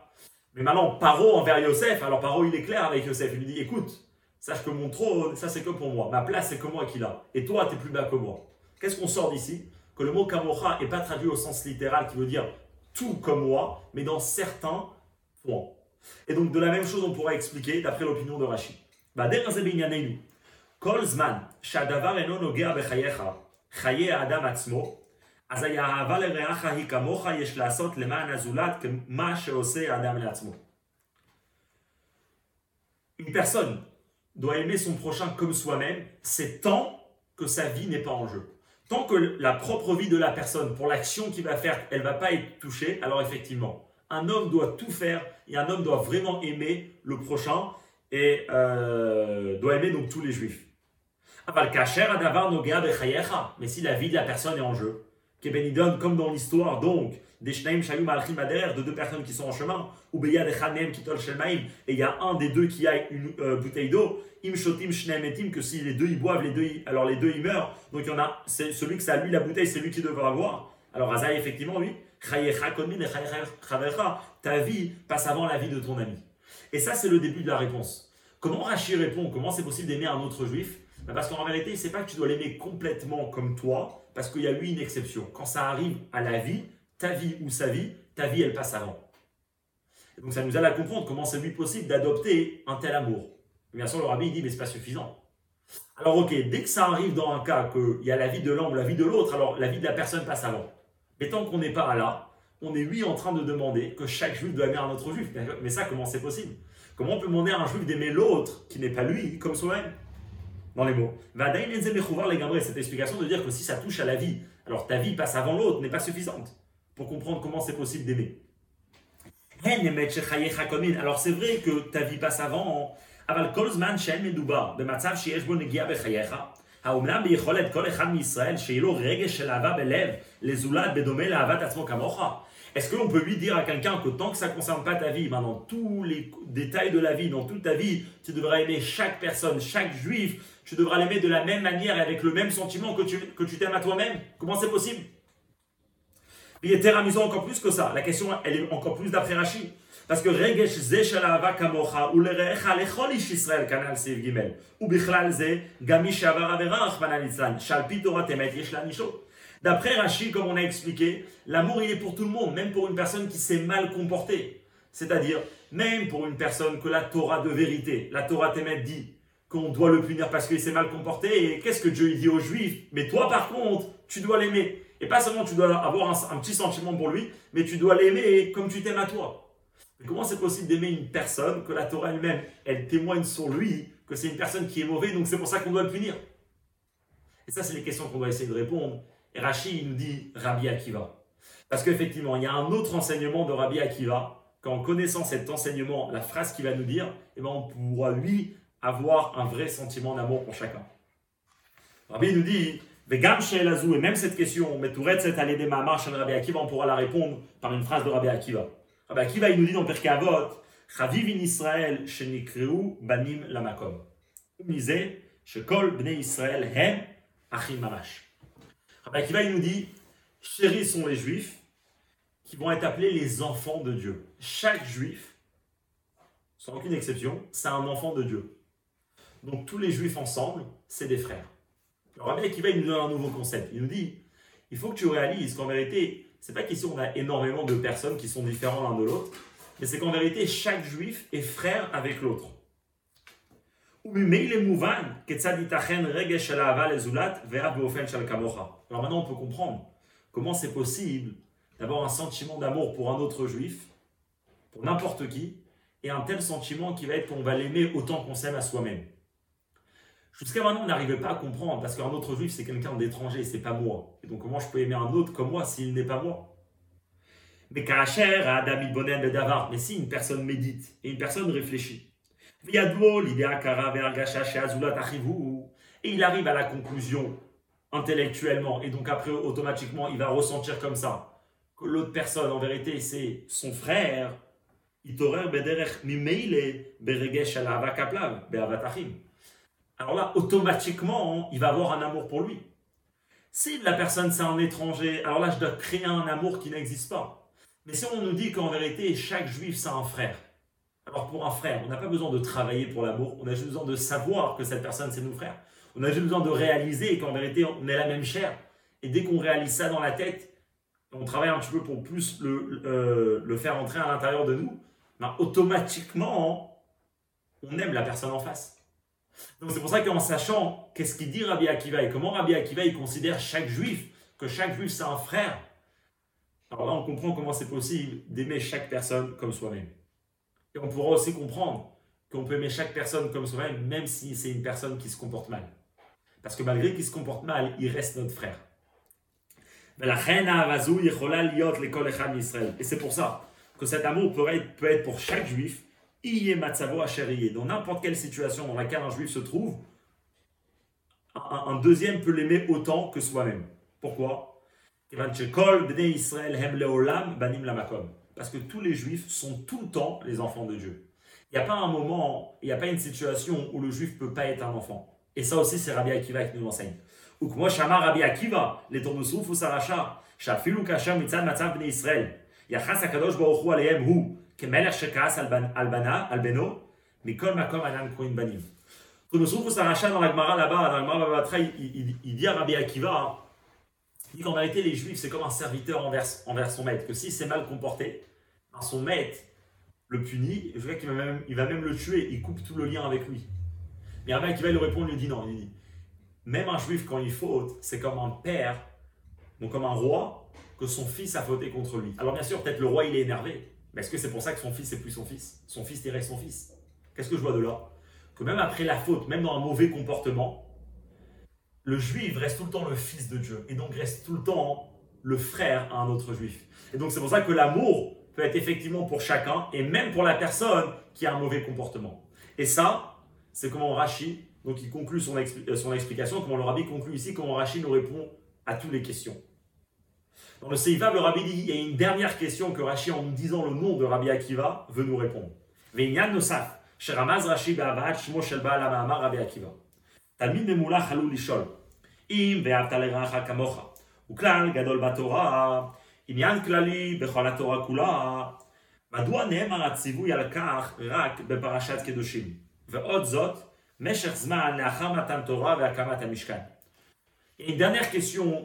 Mais maintenant, Paro envers Yosef, alors Paro, il est clair avec Yosef. Il lui dit, écoute, sache que mon trône, ça c'est que pour moi. Ma place, c'est que moi qui l'a. Et toi, tu es plus bas que moi. Qu'est-ce qu'on sort d'ici? Que le mot Kamocha n'est pas traduit au sens littéral qui veut dire tout comme moi, mais dans certains points. Et donc, de la même chose, on pourrait expliquer d'après l'opinion de Rashi. כל זמן שהדבר אינו נוגע בחייך, חיי האדם עצמו, אז האהבה לרעך היא כמוך יש לעשות למען הזולת כמה שעושה האדם לעצמו. Une personne doit aimer son prochain comme soi-même, c'est tant que sa vie n'est pas en jeu. Tant que la propre vie de la personne, pour l'action qu'il va faire, elle ne va pas être touchée, alors effectivement, un homme doit tout faire et un homme doit vraiment aimer le prochain et euh, doit aimer donc tous les juifs. Mais si la vie de la personne est en jeu, comme dans l'histoire donc des de deux personnes qui sont en chemin, ou et il y a un des deux qui a une euh, bouteille d'eau, im shotim etim, que si les deux ils boivent, les deux alors les deux ils meurent, donc il y en a, c'est celui que ça lui la bouteille, c'est lui qui devra boire. Alors Azaï, effectivement, oui, ta vie passe avant la vie de ton ami. Et ça, c'est le début de la réponse. Comment Rachi répond? Comment c'est possible d'aimer un autre juif? Ben, Parce qu'en vérité, c'est pas que tu dois l'aimer complètement comme toi, parce qu'il y a lui une exception. Quand ça arrive à la vie, ta vie ou sa vie, ta vie, elle passe avant. donc ça nous aide à comprendre comment c'est lui possible d'adopter un tel amour. bien sûr, le rabbi dit, mais c'est pas suffisant. Alors ok, dès que ça arrive dans un cas qu'il y a la vie de l'un ou la vie de l'autre, alors la vie de la personne passe avant. Mais tant qu'on n'est pas là, on est lui en train de demander que chaque juif doit aimer un autre juif. Mais ça, comment c'est possible? Comment on peut demander à un juif d'aimer l'autre qui n'est pas lui, comme soi-même? Dans les mots. Cette explication de dire que si ça touche à la vie, alors ta vie passe avant l'autre n'est pas suffisante pour comprendre comment c'est possible d'aimer. Alors c'est vrai que ta vie passe avant, אבל כל זמן שאין מדובר במצב שיש בו נגיעה בחייך, האומנם ביכולת כל אחד מישראל שיהיה לו רגש של אהבה בלב, לזולת בדומה לאהבת עצמו כמוך? Est-ce qu'on peut lui dire à quelqu'un que tant que ça ne concerne pas ta vie, ben dans tous les détails de la vie, dans toute ta vie, tu devras aimer chaque personne, chaque juif, tu devras l'aimer de la même manière et avec le même sentiment que tu que tu t'aimes à toi-même Comment c'est possible Il était amusant encore plus que ça. La question, elle est encore plus d'après Rashi. Parce que Regesh kamocha ulerecha lechol ish Israël kanal siv gimel temet. D'après Rachid, comme on a expliqué, l'amour il est pour tout le monde, même pour une personne qui s'est mal comportée. C'est-à-dire, même pour une personne que la Torah de vérité, la Torah Temet dit qu'on doit le punir parce qu'il s'est mal comporté. Et qu'est-ce que Dieu dit aux Juifs? Mais toi, par contre, tu dois l'aimer. Et pas seulement tu dois avoir un, petit sentiment pour lui, mais tu dois l'aimer comme tu t'aimes à toi. Mais comment c'est possible d'aimer une personne que la Torah elle-même, elle témoigne sur lui que c'est une personne qui est mauvaise, donc c'est pour ça qu'on doit le punir? Et ça, c'est les questions qu'on doit essayer de répondre. Et Rachid, il nous dit Rabbi Akiva. Parce qu'effectivement, il y a un autre enseignement de Rabbi Akiva, qu'en connaissant cet enseignement, la phrase qu'il va nous dire, eh ben, on pourra, lui, avoir un vrai sentiment d'amour pour chacun. Rabbi nous dit et même cette question, cette année des marche Rabbi Akiva, on pourra la répondre par une phrase de Rabbi Akiva. Rabbi Akiva, il nous dit dans Perkei Avot, Chaviv in Israël, shenikreu banim lamakom. Umise, shekol bnei Israël hem achim mamash. Rabbi Akiva, il nous dit, chéris sont les juifs qui vont être appelés les enfants de Dieu. Chaque juif, sans aucune exception, c'est un enfant de Dieu. Donc tous les juifs ensemble, c'est des frères. Rabbi Akiva, il nous donne un nouveau concept. Il nous dit, il faut que tu réalises qu'en vérité, c'est pas qu'ici on a énormément de personnes qui sont différentes l'un de l'autre, mais c'est qu'en vérité, chaque juif est frère avec l'autre. Alors maintenant, on peut comprendre comment c'est possible d'avoir un sentiment d'amour pour un autre juif, pour n'importe qui, et un tel sentiment qui va être qu'on va l'aimer autant qu'on s'aime à soi-même. Jusqu'à maintenant, on n'arrivait pas à comprendre, parce qu'un autre juif, c'est quelqu'un d'étranger, c'est pas moi. Et donc, comment je peux aimer un autre comme moi s'il n'est pas moi Mais Karacher, Adam Bonen Davar, mais si une personne médite et une personne réfléchit, et il arrive à la conclusion intellectuellement, et donc après, automatiquement, il va ressentir comme ça que l'autre personne, en vérité, c'est son frère. Bederech Mimeile Beregesh alors là, automatiquement, il va avoir un amour pour lui. Si la personne c'est un étranger, alors là, je dois créer un amour qui n'existe pas. Mais si on nous dit qu'en vérité, chaque juif, c'est un frère, alors pour un frère, on n'a pas besoin de travailler pour l'amour, on a juste besoin de savoir que cette personne, c'est nos frères. On a juste besoin de réaliser qu'en vérité, on est la même chair. Et dès qu'on réalise ça dans la tête, on travaille un petit peu pour plus le, euh, faire entrer à l'intérieur de nous, ben, automatiquement, on aime la personne en face. Donc c'est pour ça qu'en sachant qu'est-ce qu'il dit Rabbi Akiva et comment Rabbi Akiva il considère chaque juif, que chaque juif c'est un frère, alors là on comprend comment c'est possible d'aimer chaque personne comme soi-même. Et on pourra aussi comprendre qu'on peut aimer chaque personne comme soi-même, même si c'est une personne qui se comporte mal. Parce que malgré qu'il se comporte mal, il reste notre frère. Et c'est pour ça que cet amour peut être, peut être pour chaque juif dans n'importe quelle situation dans laquelle un juif se trouve, un, deuxième peut l'aimer autant que soi-même. Pourquoi? Parce que tous les juifs sont tout le temps les enfants de Dieu. Il n'y a pas un moment, il n'y a pas une situation où le juif peut pas être un enfant. Et ça aussi, c'est Rabbi Akiva qui nous enseigne. Ou que moi, Shama Rabbi Akiva, les tournesouf ou Saracha, Shafilu Kasham Mitzad Matzav Bnei Israël, Yachas Akadosh Baruch Hu Alehem Hu, Albano, mais comme Adam Banim. Nous trouve ça rachat dans la Gemara là-bas, dans la Gemara Babatra, il, il, il, dit à Rabbi Akiva, il dit qu'en réalité les Juifs c'est comme un serviteur envers, envers son maître, que s'il s'est mal comporté, ben, son maître le punit, je qu'il va il va même le tuer, il coupe tout le lien avec lui. Mais Rabbi Akiva lui répond, il lui dit non, même un Juif quand il faute, c'est comme un père, donc comme un roi, que son fils a fauté contre lui. Alors bien sûr, peut-être le roi il est énervé, est-ce que c'est pour ça que son fils n'est plus son fils? Son fils reste son fils. Qu'est-ce que je vois de là? Que même après la faute, même dans un mauvais comportement, le juif reste tout le temps le fils de Dieu. Et donc reste tout le temps le frère à un autre juif. Et donc c'est pour ça que l'amour peut être effectivement pour chacun et même pour la personne qui a un mauvais comportement. Et ça, c'est comment Rashi, donc il conclut son, euh, son explication, comment le rabbi conclut ici, comment Rashi nous répond à toutes les questions. Dans le Seifa, le Rabbi dit il y a une dernière question que Rashi, en nous disant le nom de Rabbi Akiva, veut nous répondre. Ve'inyan nosaf, sheramaz Rashi be'avat shmo shel ba'al ha'ma'amar Rabbi Akiva. תלמיד ממולח עלול לשאול, אם ואהבת לרעך כמוך, הוא כלל גדול בתורה, עניין כללי בכל התורה כולה, מדוע נאמר הציווי על כך רק בפרשת קדושים, ועוד זאת, משך זמן לאחר מתן תורה והקמת המשכן. Une dernière question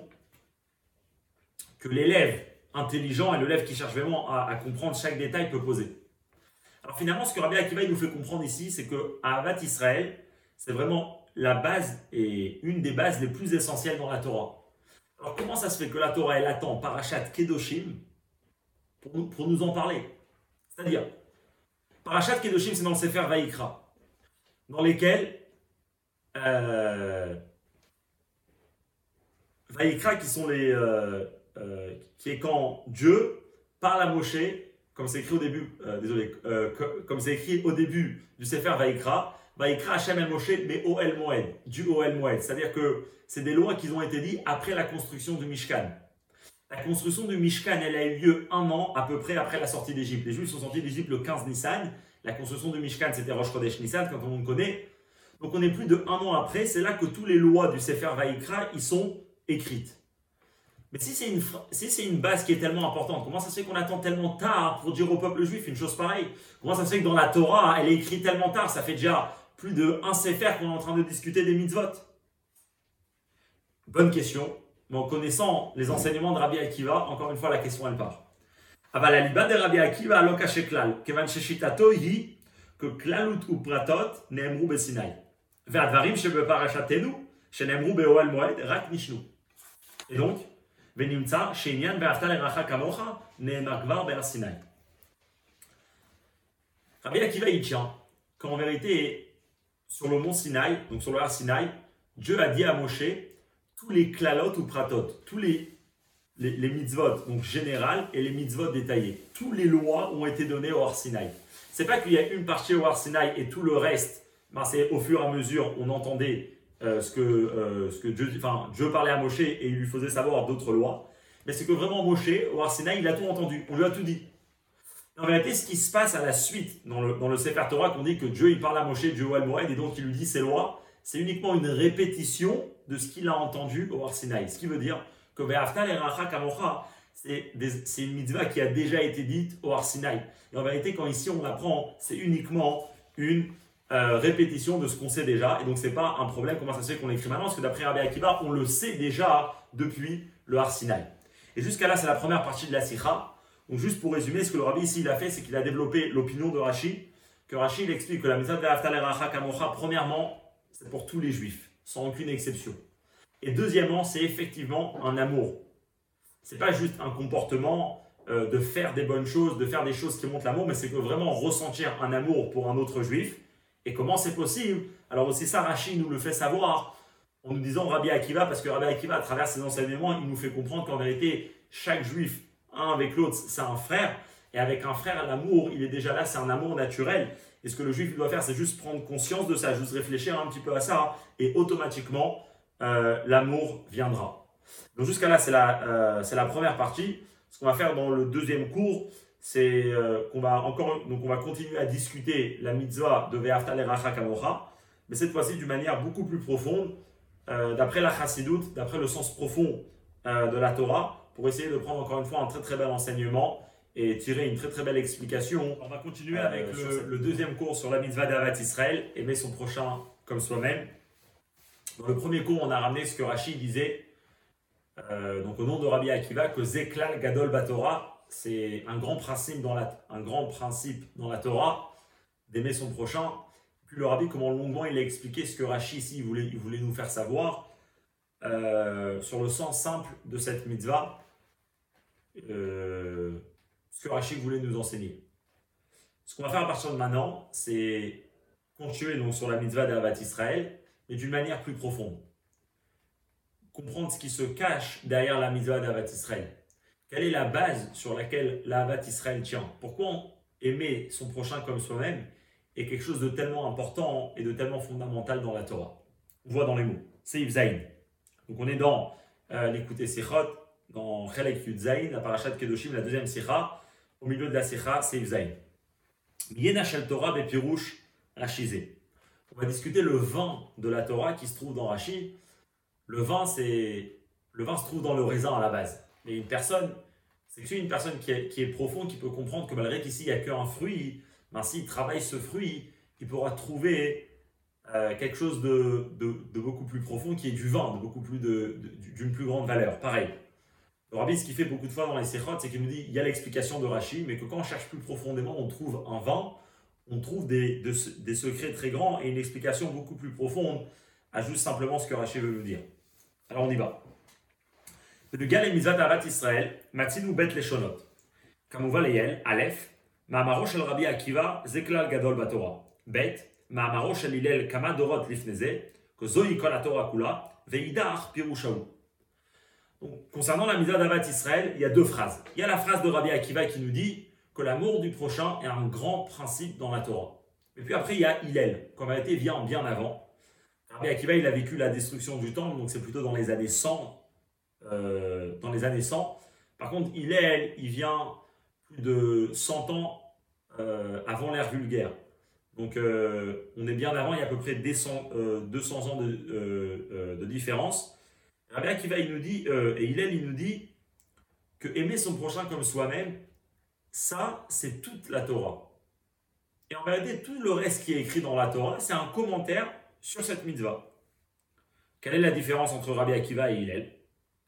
que l'élève intelligent et l'élève qui cherche vraiment à, comprendre chaque détail peut poser. Alors finalement, ce que Rabbi Akiva nous fait comprendre ici, c'est que Avat Israël, c'est vraiment la base et une des bases les plus essentielles dans la Torah. Alors comment ça se fait que la Torah, elle attend Parashat Kedoshim pour nous, pour nous en parler? C'est-à-dire, Parachat Kedoshim, c'est dans le Sefer Vaikra, dans lesquels euh, Vaikra, qui sont les, euh, euh, qui est quand Dieu parle à Moshe, comme c'est écrit au début, euh, désolé, euh, co- comme c'est écrit au début du Sefer Vaikra, Vaikra Hashem El Moshe, mais Oel Moed, du Oel Moed. C'est-à-dire que c'est des lois qui ont été dites après la construction du Mishkan. La construction du Mishkan, elle a eu lieu un an à peu près après la sortie d'Égypte. Les Juifs sont sortis d'Égypte le 15 Nissan. La construction du Mishkan, c'était Rosh Chodesh Nissan, quand on le connaît. Donc on est plus de un an après, c'est là que toutes les lois du Sefer Vaikra, ils sont écrites. Mais si c'est une, si une base qui est tellement importante, comment ça se fait qu'on attend tellement tard pour dire au peuple juif une chose pareille? Comment ça se fait que dans la Torah, elle est écrite tellement tard? Ça fait déjà plus de un séfer qu'on est en train de discuter des mitzvot. Bonne question, mais en connaissant les enseignements de Rabbi Akiva, encore une fois, la question elle part. Aval de Rabbi Akiva aloka sheklal, kevan que klalut ou pratot neemru shenemru moed, rak nishnu. Et donc, ונמצא שעניין ואהבת לרעך כמוך נאמר כבר בהר סיני. Rabbi Akiva il tient qu'en vérité, sur le mont Sinaï, donc sur le Har Sinaï, Dieu a dit à Moshe tous les klalot ou pratot, tous les, les, les mitzvot, donc générales, et les mitzvot détaillés. Tous les lois ont été données au Har Sinaï. C'est pas qu'il y a une partie au Har Sinaï et tout le reste, ben, c'est au fur et à mesure, on entendait euh, ce, que, euh, ce que Dieu, enfin, Dieu parlait à Moshe et il lui faisait savoir d'autres lois. Mais c'est que vraiment Moshe, au Har Sinaï, il a tout entendu, on lui a tout dit. En vérité, ce qui se passe à la suite dans le, dans le Sefer Torah, qu'on dit que Dieu il parle à Moshe, Dieu al Moed, et donc il lui dit ses lois, c'est uniquement une répétition de ce qu'il a entendu au Har Sinaï. Ce qui veut dire que kamocha, c'est une mitzvah qui a déjà été dite au Har Sinaï. Et en vérité, quand ici on l'apprend, c'est uniquement une euh, répétition de ce qu'on sait déjà. Et donc c'est pas un problème. Comment ça se fait qu'on l'écrit maintenant Parce que d'après Rabbi Akiva, on le sait déjà depuis le Har Sinaï. Et jusqu'à là, c'est la première partie de la Sikha. Donc juste pour résumer, ce que le Rabbi ici il a fait, c'est qu'il a développé l'opinion de Rashi, que Rashi il explique que la mitzvah de Kamocha, premièrement, c'est pour tous les juifs, sans aucune exception. Et deuxièmement, c'est effectivement un amour. C'est pas juste un comportement euh, de faire des bonnes choses, de faire des choses qui montrent l'amour, mais c'est vraiment ressentir un amour pour un autre juif. Et comment c'est possible? Alors aussi ça, Rashi nous le fait savoir en nous disant Rabbi Akiva, parce que Rabbi Akiva, à travers ses enseignements, il nous fait comprendre qu'en vérité, chaque juif, un avec l'autre, c'est un frère. Et avec un frère, l'amour, il est déjà là, c'est un amour naturel. Et ce que le juif doit faire, c'est juste prendre conscience de ça, juste réfléchir un petit peu à ça, et automatiquement, euh, l'amour viendra. Donc jusqu'à là, c'est la, euh, c'est la première partie. Ce qu'on va faire dans le deuxième cours, c'est euh, qu'on va encore, donc on va continuer à discuter la mitzvah de Ve'afta l'eracha kamocha, mais cette fois-ci d'une manière beaucoup plus profonde, euh, d'après la chassidoute, d'après le sens profond euh, de la Torah, pour essayer de prendre encore une fois un très très bel enseignement et tirer une très très belle explication. On va continuer avec le, deuxième cours sur la mitzvah d'Avat Israël, aimer son prochain comme soi-même. Dans le premier cours, on a ramené ce que Rachid disait, donc au nom de Rabbi Akiva, que Zeklal Gadol Batora, c'est un grand principe dans la, un grand principe dans la Torah, d'aimer son prochain. Puis le Rabbi, comment longuement il a expliqué ce que Rachid ici voulait, il voulait nous faire savoir euh, sur le sens simple de cette mitzvah, euh, ce que Rachid voulait nous enseigner. Ce qu'on va faire à partir de maintenant, c'est continuer donc sur la mitzvah d'Avat Israël, mais d'une manière plus profonde. Comprendre ce qui se cache derrière la mitzvah d'Avat Israël. Quelle est la base sur laquelle l'Avat Israël tient? Pourquoi aimer son prochain comme soi-même est quelque chose de tellement important et de tellement fondamental dans la Torah? On voit dans les mots. C'est Zain. Donc on est dans euh, l'écouter Sichot, dans Chelek Yud la parachat Kedoshim, la deuxième Sicha. Au milieu de la Sicha, c'est Zain. Yena Shel Torah Bepirouche Rachizé. On va discuter le vin de la Torah qui se trouve dans Rashi. Le vin, c'est le vin se trouve dans le raisin à la base. Mais une personne, c'est une personne qui est, profonde, qui peut comprendre que malgré qu'ici il n'y a qu'un fruit, ben, s'il travaille ce fruit, il pourra trouver euh, quelque chose de, beaucoup plus profond qui est du vin, de beaucoup plus d'une plus grande valeur. Pareil. Le rabbi, ce qu'il fait beaucoup de fois dans les séchotes, c'est qu'il nous dit il y a l'explication de Rashi, mais que quand on cherche plus profondément, on trouve un vin, on trouve des, de- des secrets très grands et une explication beaucoup plus profonde à juste simplement ce que Rashi veut nous dire. Alors on y va. Benuga le mitzvah Tarat Israël, Matzinu bet leshonot. Kamuvan leyel, Aleph, Ma'amaro shel Rabbi Akiva, Zeklal Gadol Batora. Bet, Ma'amaro shel Hillel Kama Dorot Lifneze, que Zoï Kol Torah Kula, Veidar Pirushaou. Donc, concernant la mitzvah d'Avat Israël, il y a deux phrases. Il y a la phrase de Rabbi Akiva qui nous dit que l'amour du prochain est un grand principe dans la Torah. Et puis après, il y a Hillel, comme a été bien, bien avant. Rabbi Akiva, il a vécu la destruction du temple, donc c'est plutôt dans les années 100 euh, dans les années 100. Par contre, Hillel, il vient plus de 100 ans euh, avant l'ère vulgaire. Donc euh, on est bien avant, il y a à peu près 200, euh, 200 ans de, de différence. Rabbi Akiva, il nous dit, et Hillel, il nous dit que aimer son prochain comme soi-même, ça, c'est toute la Torah. Et en réalité, tout le reste qui est écrit dans la Torah, c'est un commentaire sur cette mitzvah. Quelle est la différence entre Rabbi Akiva et Hillel?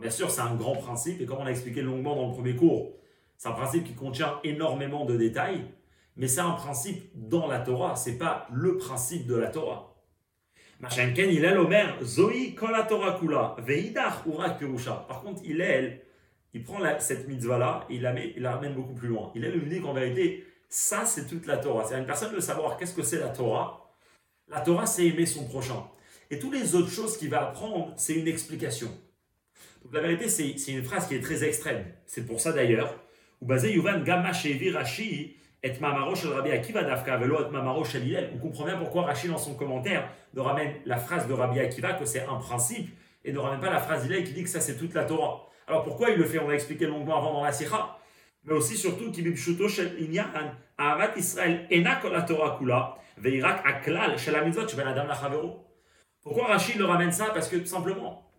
Bien sûr, c'est un grand principe, et comme on a expliqué longuement dans le premier cours, c'est un principe qui contient énormément de détails, mais c'est un principe dans la Torah, c'est pas le principe de la Torah. Machenken, il est Zoï kol la Torah kula, veidach urak pirusha. Par contre, il est, il prend la- cette mitzvah-là, et il la, met- il la ramène beaucoup plus loin. Il est lui dit qu'en vérité, ça c'est toute la Torah. C'est à une personne de savoir qu'est-ce que c'est la Torah. La Torah, c'est aimer son prochain. Et toutes les autres choses qu'il va apprendre, c'est une explication. La vérité, c'est une phrase qui est très extrême. C'est pour ça d'ailleurs. On comprend bien pourquoi Rashi dans son commentaire ne ramène la phrase de Rabbi Akiva que c'est un principe et ne ramène pas la phrase d'Hillel qui dit que ça c'est toute la Torah. Alors pourquoi il le fait? On l'a expliqué longuement avant dans la Sikha. Mais aussi surtout. Pourquoi Rashi le ramène ça? Parce que tout simplement,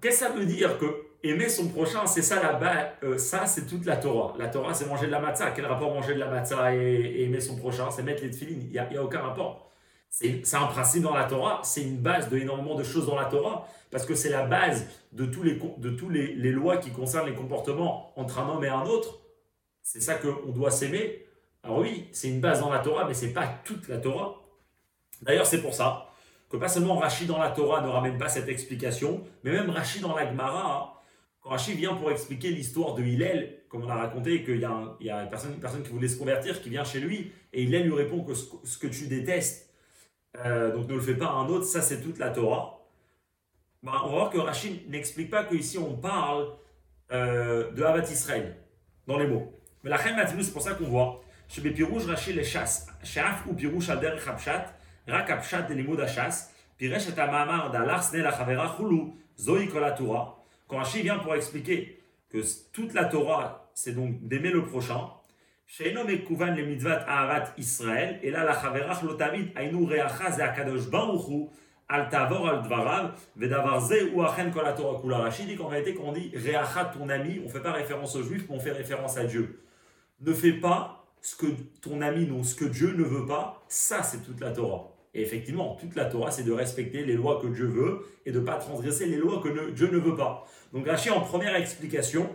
Qu'est-ce que ça veut dire que aimer son prochain, c'est ça là-bas, euh, ça c'est toute la Torah. La Torah c'est manger de la matzah. Quel rapport manger de la matzah et, aimer son prochain? C'est mettre les tefilines. Il n'y a, aucun rapport. C'est un principe dans la Torah, c'est une base de énormément de choses dans la Torah, parce que c'est la base de tous les, de tous les lois qui concernent les comportements entre un homme et un autre. C'est ça qu'on doit s'aimer. Alors oui, c'est une base dans la Torah, mais c'est pas toute la Torah. D'ailleurs, c'est pour ça que pas seulement Rashi dans la Torah ne ramène pas cette explication, mais même Rashi dans la Gemara, hein, quand Rashi vient pour expliquer l'histoire de Hillel, comme on a raconté qu'il y a, une, personne, une personne qui voulait se convertir, qui vient chez lui, et Hillel lui répond que ce, que tu détestes, euh, donc ne le fais pas à un autre, ça c'est toute la Torah. Ben, on va voir que Rashi n'explique pas qu'ici on parle euh, de Havat Israël, dans les mots. Mais la Chem c'est pour ça qu'on voit, chez Bepirouj Rashi les chasses, Shaf ou Pirouj Ader Chapshat, רק הפשט ללימוד הש"ס, פירש את המאמר דהלך שדה לחברה חולו, זוהי כל התורה. Quand Rashi vient pour expliquer que toute la Torah, c'est donc d'aimer le prochain, שאינו מקוון למצוות אהבת ישראל, אלא לחברך לא תמיד היינו רעך זה הקדוש ברוך הוא, אל תעבור על דבריו, ודבר זה הוא אכן כל התורה כולה. Rashi dit qu'en réalité, quand on dit réacha ton ami, on ne fait pas référence aux juifs, mais on fait référence à Dieu. Ne fais pas ce que ton ami, non, ce que Dieu ne veut pas, ça c'est toute la Torah. Et effectivement, toute la Torah, c'est de respecter les lois que Dieu veut et de ne pas transgresser les lois que Dieu ne veut pas. Donc Rachid, en première explication,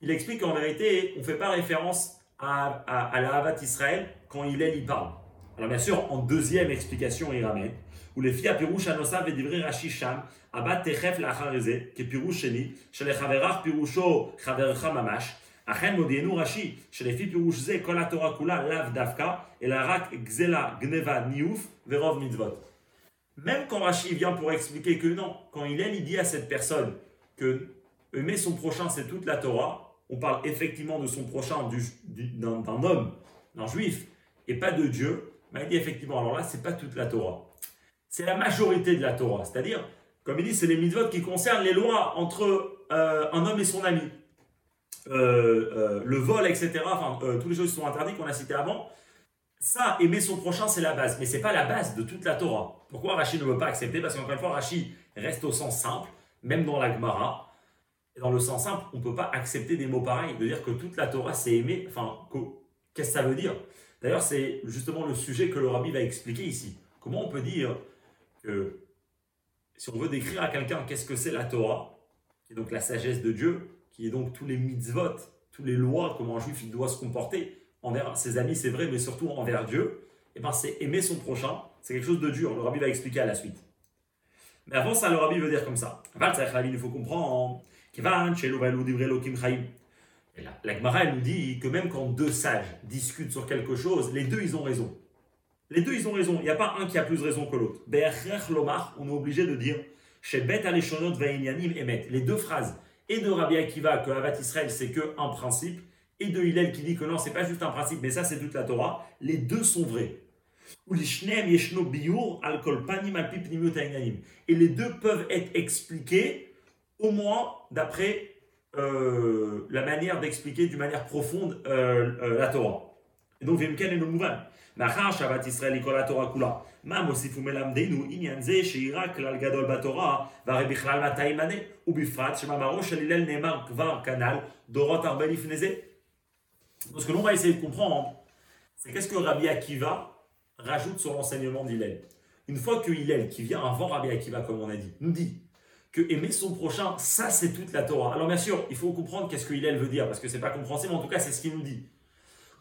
il explique qu'en vérité, on ne fait pas référence à, à, la Israël quand il est, il parle. Alors bien sûr, en deuxième explication, il ramène, où les filles à Pirouche Anosav et Divrei Rashi Sham, Abat Techef Lachareze, qui est Pirouche Sheni, chez les Chaverach Piroucho Chavercha Mamash, אכן מודיענו רש"י שלפי פירוש זה כל התורה כולה לאו דווקא, אלא רק גזלה, גניבה, ניאוף ורוב מצוות. Même quand Rashi vient pour expliquer que non, quand il est, il dit à cette personne que aimer son prochain c'est toute la Torah, on parle effectivement de son prochain, du- du- d'un d'un homme, d'un juif, et pas de Dieu, mais il dit effectivement, alors là c'est pas toute la Torah. C'est la majorité de la Torah, c'est-à-dire, comme il dit, c'est les mitzvot qui concernent les lois entre euh, un homme et son ami. Euh, euh, le vol, etc., enfin, euh, toutes les choses qui sont interdites qu'on a citées avant, ça, aimer son prochain, c'est la base. Mais c'est pas la base de toute la Torah. Pourquoi Rashi ne veut pas accepter? Parce qu'encore une fois, Rashi reste au sens simple, même dans la Gemara. Et dans le sens simple, on ne peut pas accepter des mots pareils, de dire que toute la Torah, c'est aimer, enfin, que Qu'est-ce que ça veut dire? D'ailleurs, c'est justement le sujet que le rabbi va expliquer ici. Comment on peut dire que si on veut décrire à quelqu'un qu'est-ce que c'est la Torah, est donc la sagesse de Dieu, qui est donc tous les mitzvot, tous les lois, comment un juif il doit se comporter envers ses amis, c'est vrai, mais surtout envers Dieu, et eh ben c'est aimer son prochain, c'est quelque chose de dur. Le rabbi va expliquer à la suite. Mais avant ça, le rabbi veut dire comme ça. Il faut comprendre la Gemara, nous dit que même quand deux sages discutent sur quelque chose, les deux, ils ont raison. Les deux, ils ont raison. Il n'y a pas un qui a plus raison que l'autre. on est obligé de dire Les deux phrases, et de Rabbi Akiva que Havat Israël, c'est que un principe, et de Hillel qui dit que non, c'est pas juste un principe, mais ça, c'est toute la Torah. Les deux sont vrais. Et les deux peuvent être expliqués, au moins d'après euh, la manière d'expliquer d'une manière profonde euh, euh, la Torah. Et donc, Vemken est le mouvement. מאחר שבת ישראל היא כל התורה כולה, מה מוסיף ומלמדנו עניין זה שהיא רק כלל גדול בתורה, והרי בכלל מתי ימנה, ובפרט שמאמרו של הלל נאמר כבר כנ"ל, דורות הרבה לפני זה. Donc ce que l'on va essayer de comprendre, c'est qu'est-ce que Rabbi Akiva rajoute sur l'enseignement d'Hillel. Une fois que Hillel, qui vient avant Rabbi Akiva, comme on a dit, nous dit que aimer son prochain, ça c'est toute la Torah. Alors bien sûr, il faut comprendre qu'est-ce que Hillel veut dire, parce que c'est pas compréhensible, mais en tout cas c'est ce qu'il nous dit.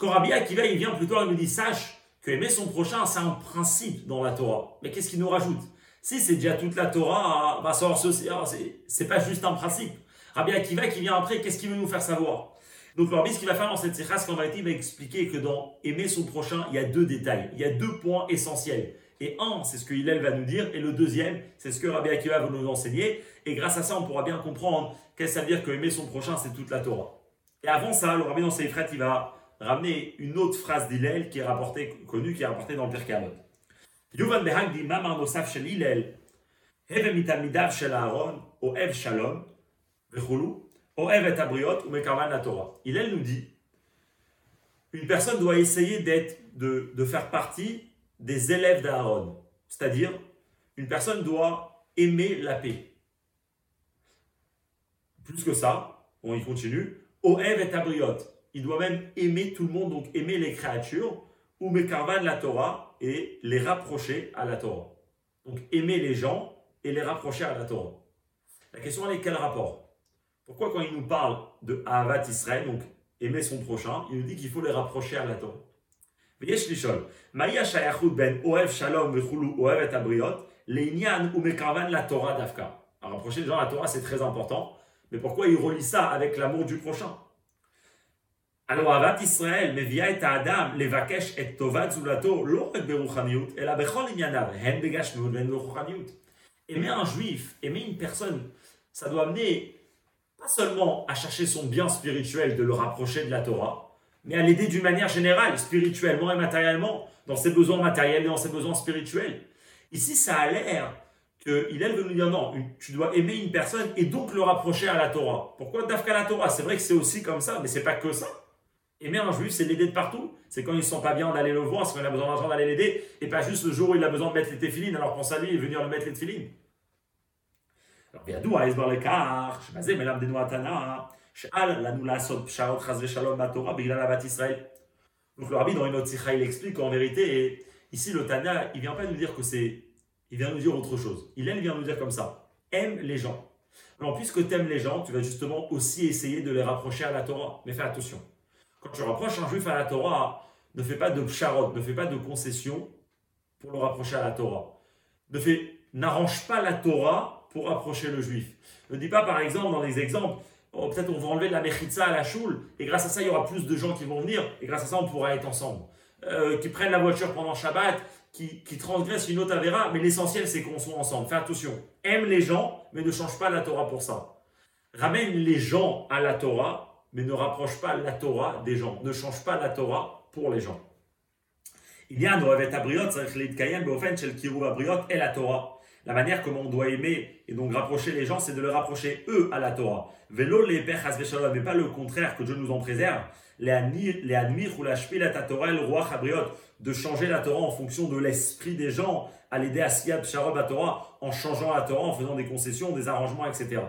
Rabbi Akiva il vient plus tard, il nous dit sache que aimer son prochain, c'est un principe dans la Torah. Mais qu'est-ce qu'il nous rajoute? Si c'est déjà toute la Torah, bah, c'est pas juste un principe. Rabbi Akiva qui vient après, qu'est-ce qu'il veut nous faire savoir? Donc le Rabbi, ce qu'il va faire dans cette séquence, qu'en réalité, il va expliquer que dans aimer son prochain, il y a deux détails, il y a deux points essentiels. Et un, c'est ce que Hillel va nous dire, et le deuxième, c'est ce que Rabbi Akiva va nous enseigner. Et grâce à ça, on pourra bien comprendre qu'est-ce que ça veut dire que aimer son prochain, c'est toute la Torah. Et avant ça, le Rabbi dans ses il va ramener une autre phrase d'Hillel qui est rapportée, connue, qui est rapportée dans le Pirkei Avot. Yuval Behag dit Mamar Nosaf shel Hillel, Heve mitamidav shel Aaron, Oev Shalom, Vechulu, Oev et Abriot, ou Mekarvan la Torah. Hillel nous dit une personne doit essayer d'être, de, de faire partie des élèves d'Aaron. C'est-à-dire, une personne doit aimer la paix. Plus que ça, on y continue, Oev et Abriot il doit même aimer tout le monde, donc aimer les créatures, ou mekarvan la Torah, et les rapprocher à la Torah. Donc aimer les gens et les rapprocher à la Torah. La question est quel rapport? Pourquoi quand il nous parle de Ahavat Israël, donc aimer son prochain, il nous dit qu'il faut les rapprocher à la Torah? Ben Oev Shalom Oev et Abriot, ou la Torah d'Afka. Rapprocher les gens à la Torah, c'est très important. Mais pourquoi il relie ça avec l'amour du prochain? Alors, אהבת ישראל מביאה את האדם לבקש את טובת זולתו לא רק ברוחניות, אלא בכל ענייניו, הן בגשמיות והן ברוחניות. Aimer un juif, aimer une personne, ça doit amener pas seulement à chercher son bien spirituel de le rapprocher de la Torah, mais à l'aider d'une manière générale, spirituellement et matériellement, dans ses besoins matériels et dans ses besoins spirituels. Ici, ça a l'air qu'il veut nous dire non, tu dois aimer une personne et donc le rapprocher à la Torah. Pourquoi Dafka la Torah C'est vrai que c'est aussi comme ça, mais c'est pas que ça. Aimer un juif, c'est l'aider de partout. C'est quand ils ne sont pas bien d'aller le voir, c'est quand il a besoin d'argent d'aller l'aider, et pas juste le jour où il a besoin de mettre les téfilines, alors pense à lui et venir le mettre les téfilines. Alors, d'où, à Esbar le je basé, mais l'âme des donc le rabbi dans une autre sikha, il explique qu'en vérité, ici le Tana, il vient pas nous dire que c'est, il vient nous dire autre chose. Il vient nous dire comme ça, aime les gens. Alors puisque tu aimes les gens, tu vas justement aussi essayer de les rapprocher à la Torah. Mais fais attention. Quand tu rapproches un juif à la Torah, ne fais pas de psharot, ne fais pas de concession pour le rapprocher à la Torah. Ne fais, n'arrange pas la Torah pour rapprocher le juif. Ne dis pas par exemple dans les exemples, Oh, peut-être on va enlever de la mechitza à la choule, et grâce à ça, il y aura plus de gens qui vont venir, et grâce à ça, on pourra être ensemble. Euh, qui prennent la voiture pendant Shabbat, qui, qui transgressent une autre avéra, mais l'essentiel, c'est qu'on soit ensemble. Fais attention. Aime les gens, mais ne change pas la Torah pour ça. Ramène les gens à la Torah, mais ne rapproche pas la Torah des gens. Ne change pas la Torah pour les gens. Il y a un abriot, c'est et la Torah. La manière comment on doit aimer et donc rapprocher les gens, c'est de les rapprocher eux à la Torah. Vélo les mais pas le contraire, que Dieu nous en préserve. Les admir ou la la Torah le roi Chabriot, de changer la Torah en fonction de l'esprit des gens, à l'aider à Siyab Sharob à Torah, en changeant la Torah, en faisant des concessions, des arrangements, etc.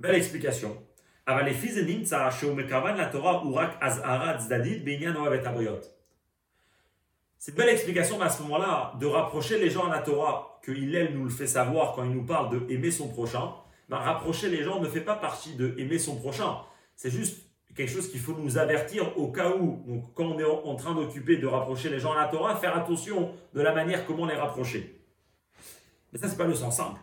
Belle explication. אבל לפי זה נמצא שהוא מכוון לתורה הוא רק אזהרה צדדית בעניין אוהב את הבריות. C'est une belle explication, mais à ce moment-là, de rapprocher les gens à la Torah, que Hillel nous le fait savoir quand il nous parle de aimer son prochain, ben, rapprocher les gens ne fait pas partie de aimer son prochain. C'est juste quelque chose qu'il faut nous avertir au cas où, donc quand on est en train d'occuper de rapprocher les gens à la Torah, faire attention de la manière comment les rapprocher. Mais ça, c'est pas le sens simple.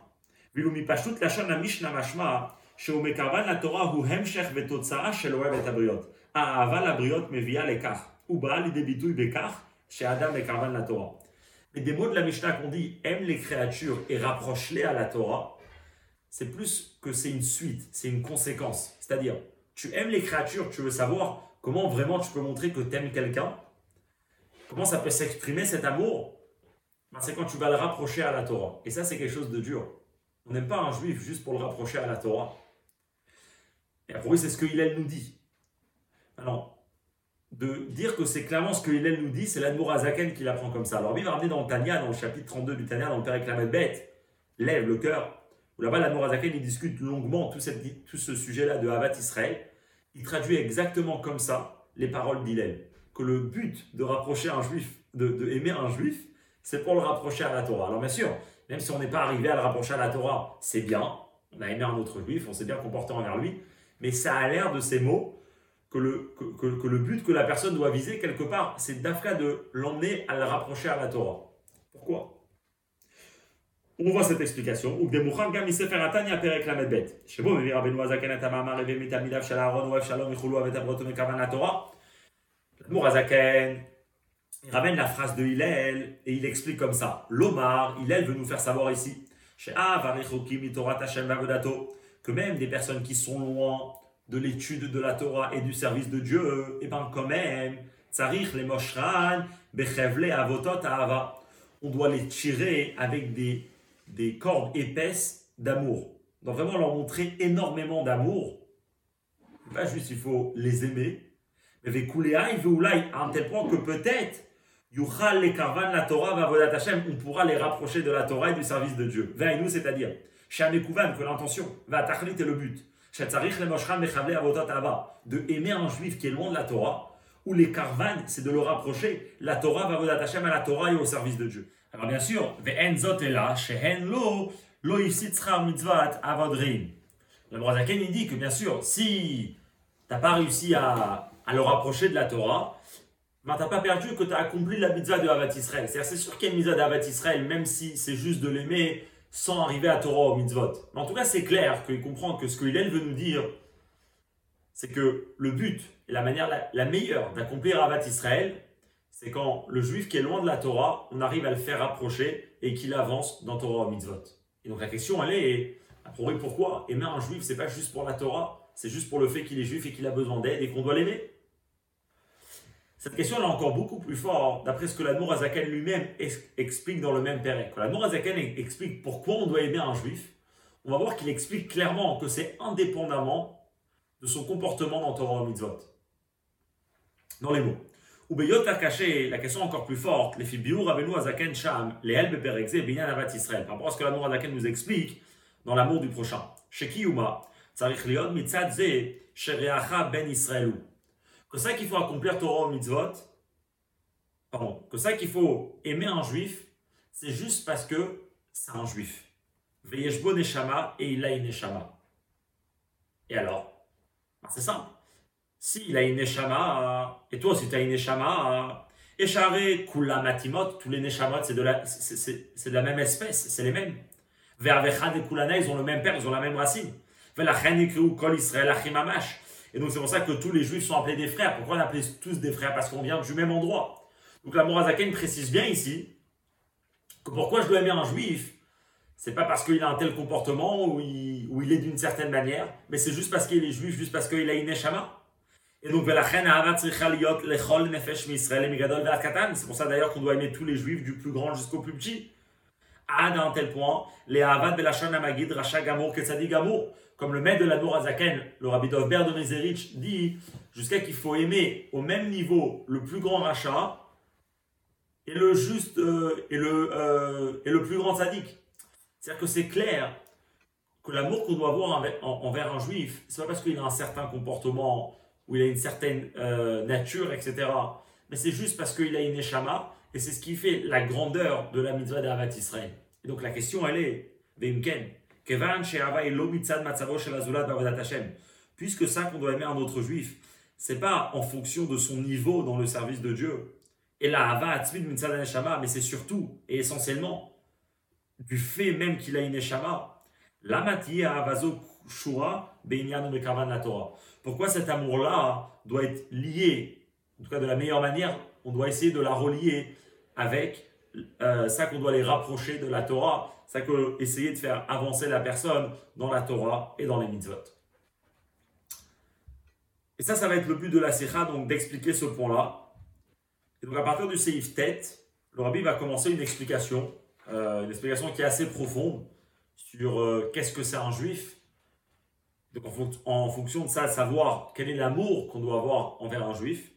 Vilumi pashut lashon la mashma, שהוא מקרבן לתורה הוא המשך ותוצאה של אוהב את הבריות. האהבה לבריות מביאה לכך, ובאה לידי ביטוי בכך שאדם מקרבן לתורה. Mais des mots de la Mishnah qu'on dit aime les créatures et rapproche-les à la Torah, c'est plus que c'est une suite, c'est une conséquence. C'est-à-dire, tu aimes les créatures, tu veux savoir comment vraiment tu peux montrer que tu aimes quelqu'un, comment ça peut s'exprimer cet amour, ben, c'est quand tu vas le rapprocher à la Torah. Et ça, c'est quelque chose de dur. On n'aime pas un juif juste pour le rapprocher à la Torah. Et pour c'est ce que Hillel nous dit. Alors, de dire que c'est clairement ce que Hillel nous dit, c'est l'Admour Azaken qui l'apprend comme ça. Alors, il va ramener dans Tania, dans le chapitre 32 du Tania, dans le Père bête, lève le cœur, là-bas, l'Admour Azaken, il discute longuement tout, tout ce sujet-là de Havat Israël. Il traduit exactement comme ça les paroles d'Hillel. Que le but de rapprocher un juif, de, de aimer un juif, c'est pour le rapprocher à la Torah. Alors, bien sûr, même si on n'est pas arrivé à le rapprocher à la Torah, c'est bien. On a aimé un autre juif, on s'est bien comporté envers lui mais ça a l'air de ces mots que le, que, le but que la personne doit viser quelque part, c'est d'Afka de l'emmener à le rapprocher à la Torah. Pourquoi? On voit cette explication. Ou des Moucham Gam Sefer Atanya Perek la Medbet. Chez vous, Rabbi Noazaken Atamamar Reve Mitamidav Shalaron Oev Shalom Ichulu Avet Abroto Mekavan la Torah. Mourazaken, il ramène la phrase de Hillel et il explique comme ça. L'Omar, Hillel veut nous faire savoir ici. Chez Avarechokim Torah Tashem Vavodato que même des personnes qui sont loin de l'étude de la Torah et du service de Dieu, eh bien quand même, tsarich les moshran, bechevle avotot ahava. On doit les tirer avec des, des cordes épaisses d'amour. Donc vraiment leur montrer énormément d'amour. Pas juste il faut les aimer, mais à un tel point que peut-être Yuchal les karvan la Torah va on pourra les rapprocher de la Torah et du service de Dieu. nous, c'est-à-dire que l'intention, va tachlit est le but. De aimer un juif qui est loin de la Torah, ou les carvan, c'est de le rapprocher. La Torah va vous attacher à la Torah et au service de Dieu. Alors bien sûr, lo, lo mitzvat avodrim. Le Brazaken il dit que bien sûr, si tu n'as pas réussi à, à, le rapprocher de la Torah, ben, tu n'as pas perdu que tu as accompli la mitzvah de Havat Israël. C'est sûr qu'il y a une mitzvah d'Havat Israël, même si c'est juste de l'aimer sans arriver à Torah au mitzvot. Mais en tout cas, c'est clair qu'il comprend que ce que Hillel veut nous dire, c'est que le but et la manière la, meilleure d'accomplir Avat Israël, c'est quand le juif qui est loin de la Torah, on arrive à le faire approcher et qu'il avance dans Torah au mitzvot. Et donc la question, elle est, pourquoi aimer un juif, c'est pas juste pour la Torah, c'est juste pour le fait qu'il est juif et qu'il a besoin d'aide et qu'on doit l'aimer cette question est encore beaucoup plus forte, d'après ce que la Azaken lui-même explique dans le même Pérec. Quand la Azaken explique pourquoi on doit aimer un juif, on va voir qu'il explique clairement que c'est indépendamment de son comportement dans Torah Mitzvot. Dans les mots. Ou a caché la question encore plus forte, les Fibiur Rabbeinu Azaken Sham, les El Beperekze, Binyan Avat Israël, par rapport à ce que la Azaken nous explique dans l'amour du prochain. Chez Kiyuma, Tzarich Mitzadze, Shereacha Ben Israelou que ça qu'il faut accomplir Torah mitzvot, pardon, que ça qu'il faut aimer un juif, c'est juste parce que c'est un juif. Veyeshbo Neshama et il a une Neshama. Et alors? Ben, C'est simple. S'il a une Neshama, et toi aussi tu as une Neshama, Echare, Kula Matimot, tous les Neshamot, c'est de, la, c'est, de la même espèce, c'est les mêmes. Vervechad et Kulana, ils ont le même père, ils ont la même racine. Velachen Kol Israël Achimamash. Et donc c'est pour ça que tous les juifs sont appelés des frères. Pourquoi on appelle tous des frères? Parce qu'on vient du même endroit. Donc la Morazaken précise bien ici que pourquoi je dois aimer un juif, c'est pas parce qu'il a un tel comportement ou il, il est d'une certaine manière, mais c'est juste parce qu'il est juif, juste parce qu'il a une neshama. Et donc, c'est pour ça d'ailleurs qu'on doit aimer tous les juifs, du plus grand jusqu'au plus petit. À un tel point, les Avad Belashon Amagid, Racha Gamour, Kesadi Gamour, comme le maître de la Zaken, le rabbi Dovber de Mezerich, dit jusqu'à qu'il faut aimer au même niveau le plus grand rachat et le juste euh, et, le, euh, et le plus grand sadique. C'est-à-dire que c'est clair que l'amour qu'on doit avoir envers, un juif, c'est pas parce qu'il a un certain comportement ou il a une certaine euh, nature, etc. Mais c'est juste parce qu'il a une échama et c'est ce qui fait la grandeur de la mitzvah d'Avat Israël. Et donc la question elle est, puisque ça qu'on doit aimer un autre juif, c'est pas en fonction de son niveau dans le service de Dieu. Et la Hava mais c'est surtout et essentiellement du fait même qu'il a une Neshama. Shura la Torah. Pourquoi cet amour-là doit être lié, en tout cas de la meilleure manière, on doit essayer de la relier avec euh, ça qu'on doit les rapprocher de la Torah, ça qu'on essayer de faire avancer la personne dans la Torah et dans les mitzvot. Et ça, ça va être le but de la Sikha, donc d'expliquer ce point-là. Et donc à partir du Seif tête, le Rabbi va commencer une explication, euh, une explication qui est assez profonde sur euh, qu'est-ce que c'est un juif. Donc en, fonction de ça, savoir quel est l'amour qu'on doit avoir envers un juif.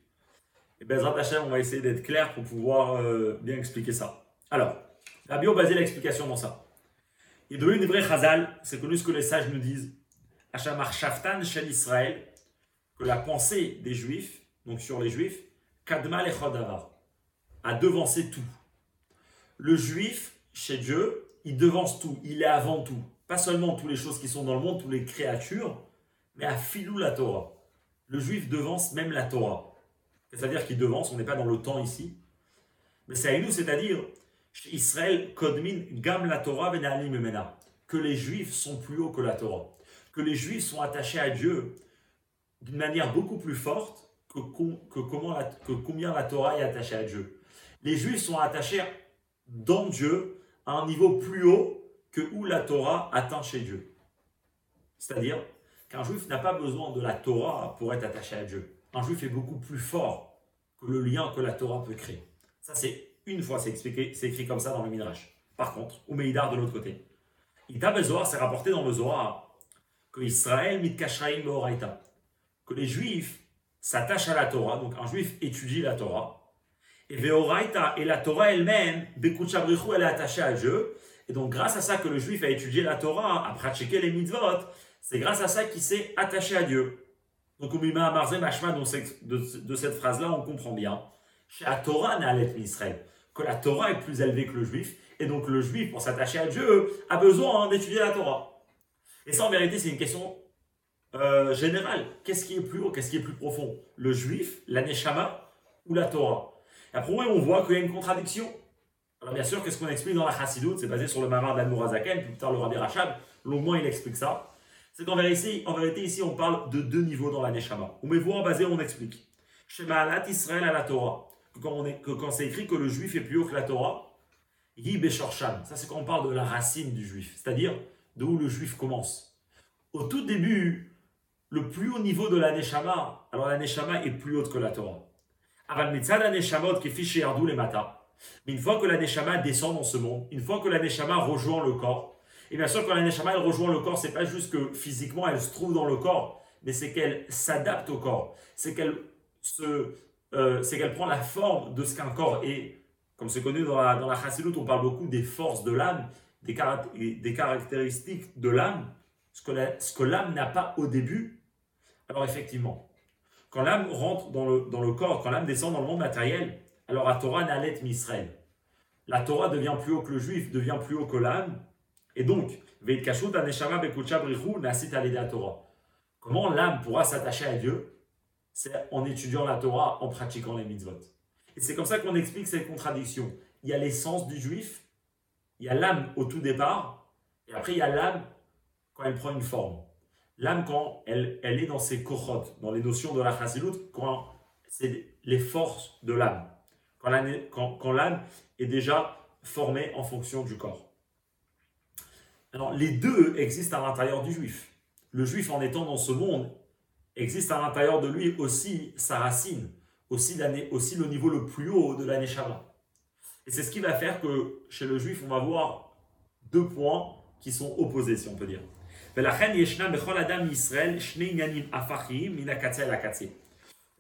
Et bien, Hashem, on va essayer d'être clair pour pouvoir euh, bien expliquer ça. Alors, Rabbi a basé l'explication dans ça. Et de une vraie chazal, c'est connu ce que les sages nous disent. Hachamar Shaftan Shel Israël, que la pensée des Juifs, donc sur les Juifs, Kadma Lechodavar, a devancé tout. Le Juif, chez Dieu, il devance tout, il est avant tout. Pas seulement toutes les choses qui sont dans le monde, toutes les créatures, mais à filou la Torah. Le Juif devance même la Torah. C'est-à-dire qu'il devance, on n'est pas dans le temps ici. Mais c'est à nous, c'est-à-dire, Israël, Kodmin, Gam la Torah, que les Juifs sont plus hauts que la Torah. Que les Juifs sont attachés à Dieu d'une manière beaucoup plus forte que, que, comment que combien la Torah est attachée à Dieu. Les Juifs sont attachés dans Dieu à un niveau plus haut que où la Torah atteint chez Dieu. C'est-à-dire qu'un Juif n'a pas besoin de la Torah pour être attaché à Dieu. Un Juif est beaucoup plus fort que le lien que la Torah peut créer. Ça, c'est une fois, c'est expliqué, c'est écrit comme ça dans le Midrash. Par contre, ou Meidar de l'autre côté. Ita Bezoar, c'est rapporté dans le Zohar que Israël mitkashraim beoraita que les juifs s'attachent à la Torah, donc un juif étudie la Torah, et Veoraita, et la Torah elle-même, Bekuchabrichu, elle est attachée à Dieu, et donc grâce à ça que le juif a étudié la Torah, a pratiqué les mitzvot, c'est grâce à ça qu'il s'est attaché à Dieu. Donc au Mima Amarzé Mashma, de, cette phrase-là, on comprend bien, la Torah Na'alet Israël, que la Torah est plus élevée que le juif, et donc le juif, pour s'attacher à Dieu, a besoin d'étudier la Torah. Et ça, en vérité, c'est une question euh, général. Qu'est-ce qui est plus haut, qu'est-ce qui est plus profond? Le juif, la neshama ou la Torah? Après, on voit qu'il y a une contradiction. Alors, bien sûr, qu'est-ce qu'on explique dans la Chassidoute C'est basé sur le Mamar d'Admourazaken, plus tard le Rabbi Rachab, longuement il explique ça. C'est qu'en vérité, en vérité, ici, on parle de deux niveaux dans la neshama. Ou en basé, on explique. Shema alat Israël à la Torah. Que quand, on est, que c'est écrit que le juif est plus haut que la Torah, Yi Ça, c'est quand on parle de la racine du juif, c'est-à-dire d'où le juif commence. Au tout début, le plus haut niveau de la Neshama, alors la Neshama est plus haute que la Torah. qui fiché les matas. Mais une fois que la Neshama descend dans ce monde, une fois que la Neshama rejoint le corps, et bien sûr quand la Neshama elle rejoint le corps, c'est pas juste que physiquement elle se trouve dans le corps, mais c'est qu'elle s'adapte au corps. C'est qu'elle euh, c'est qu'elle prend la forme de ce qu'un corps est. Comme c'est connu dans la, dans la on parle beaucoup des forces de l'âme, des, des caractéristiques de l'âme, ce que l'âme n'a pas au début, alors effectivement, quand l'âme rentre dans le, dans le corps, quand l'âme descend dans le monde matériel, alors la Torah n'allait Misraël. La Torah devient plus haut que le juif, devient plus haut que l'âme. Et donc. Comment l'âme pourra s'attacher à Dieu? C'est en étudiant la Torah, en pratiquant les mitzvot. Et c'est comme ça qu'on explique cette contradiction. Il y a l'essence du juif, il y a l'âme au tout départ, et après il y a l'âme quand elle prend une forme. L'âme, quand elle, elle est dans ses kochot, dans les notions de la chassidoute, quand c'est les forces de l'âme, quand l'âme, est déjà formée en fonction du corps. Alors, les deux existent à l'intérieur du juif. Le juif, en étant dans ce monde, existe à l'intérieur de lui aussi sa racine, aussi, aussi le niveau le plus haut de l'année Et c'est ce qui va faire que chez le juif, on va voir deux points qui sont opposés, si on peut dire.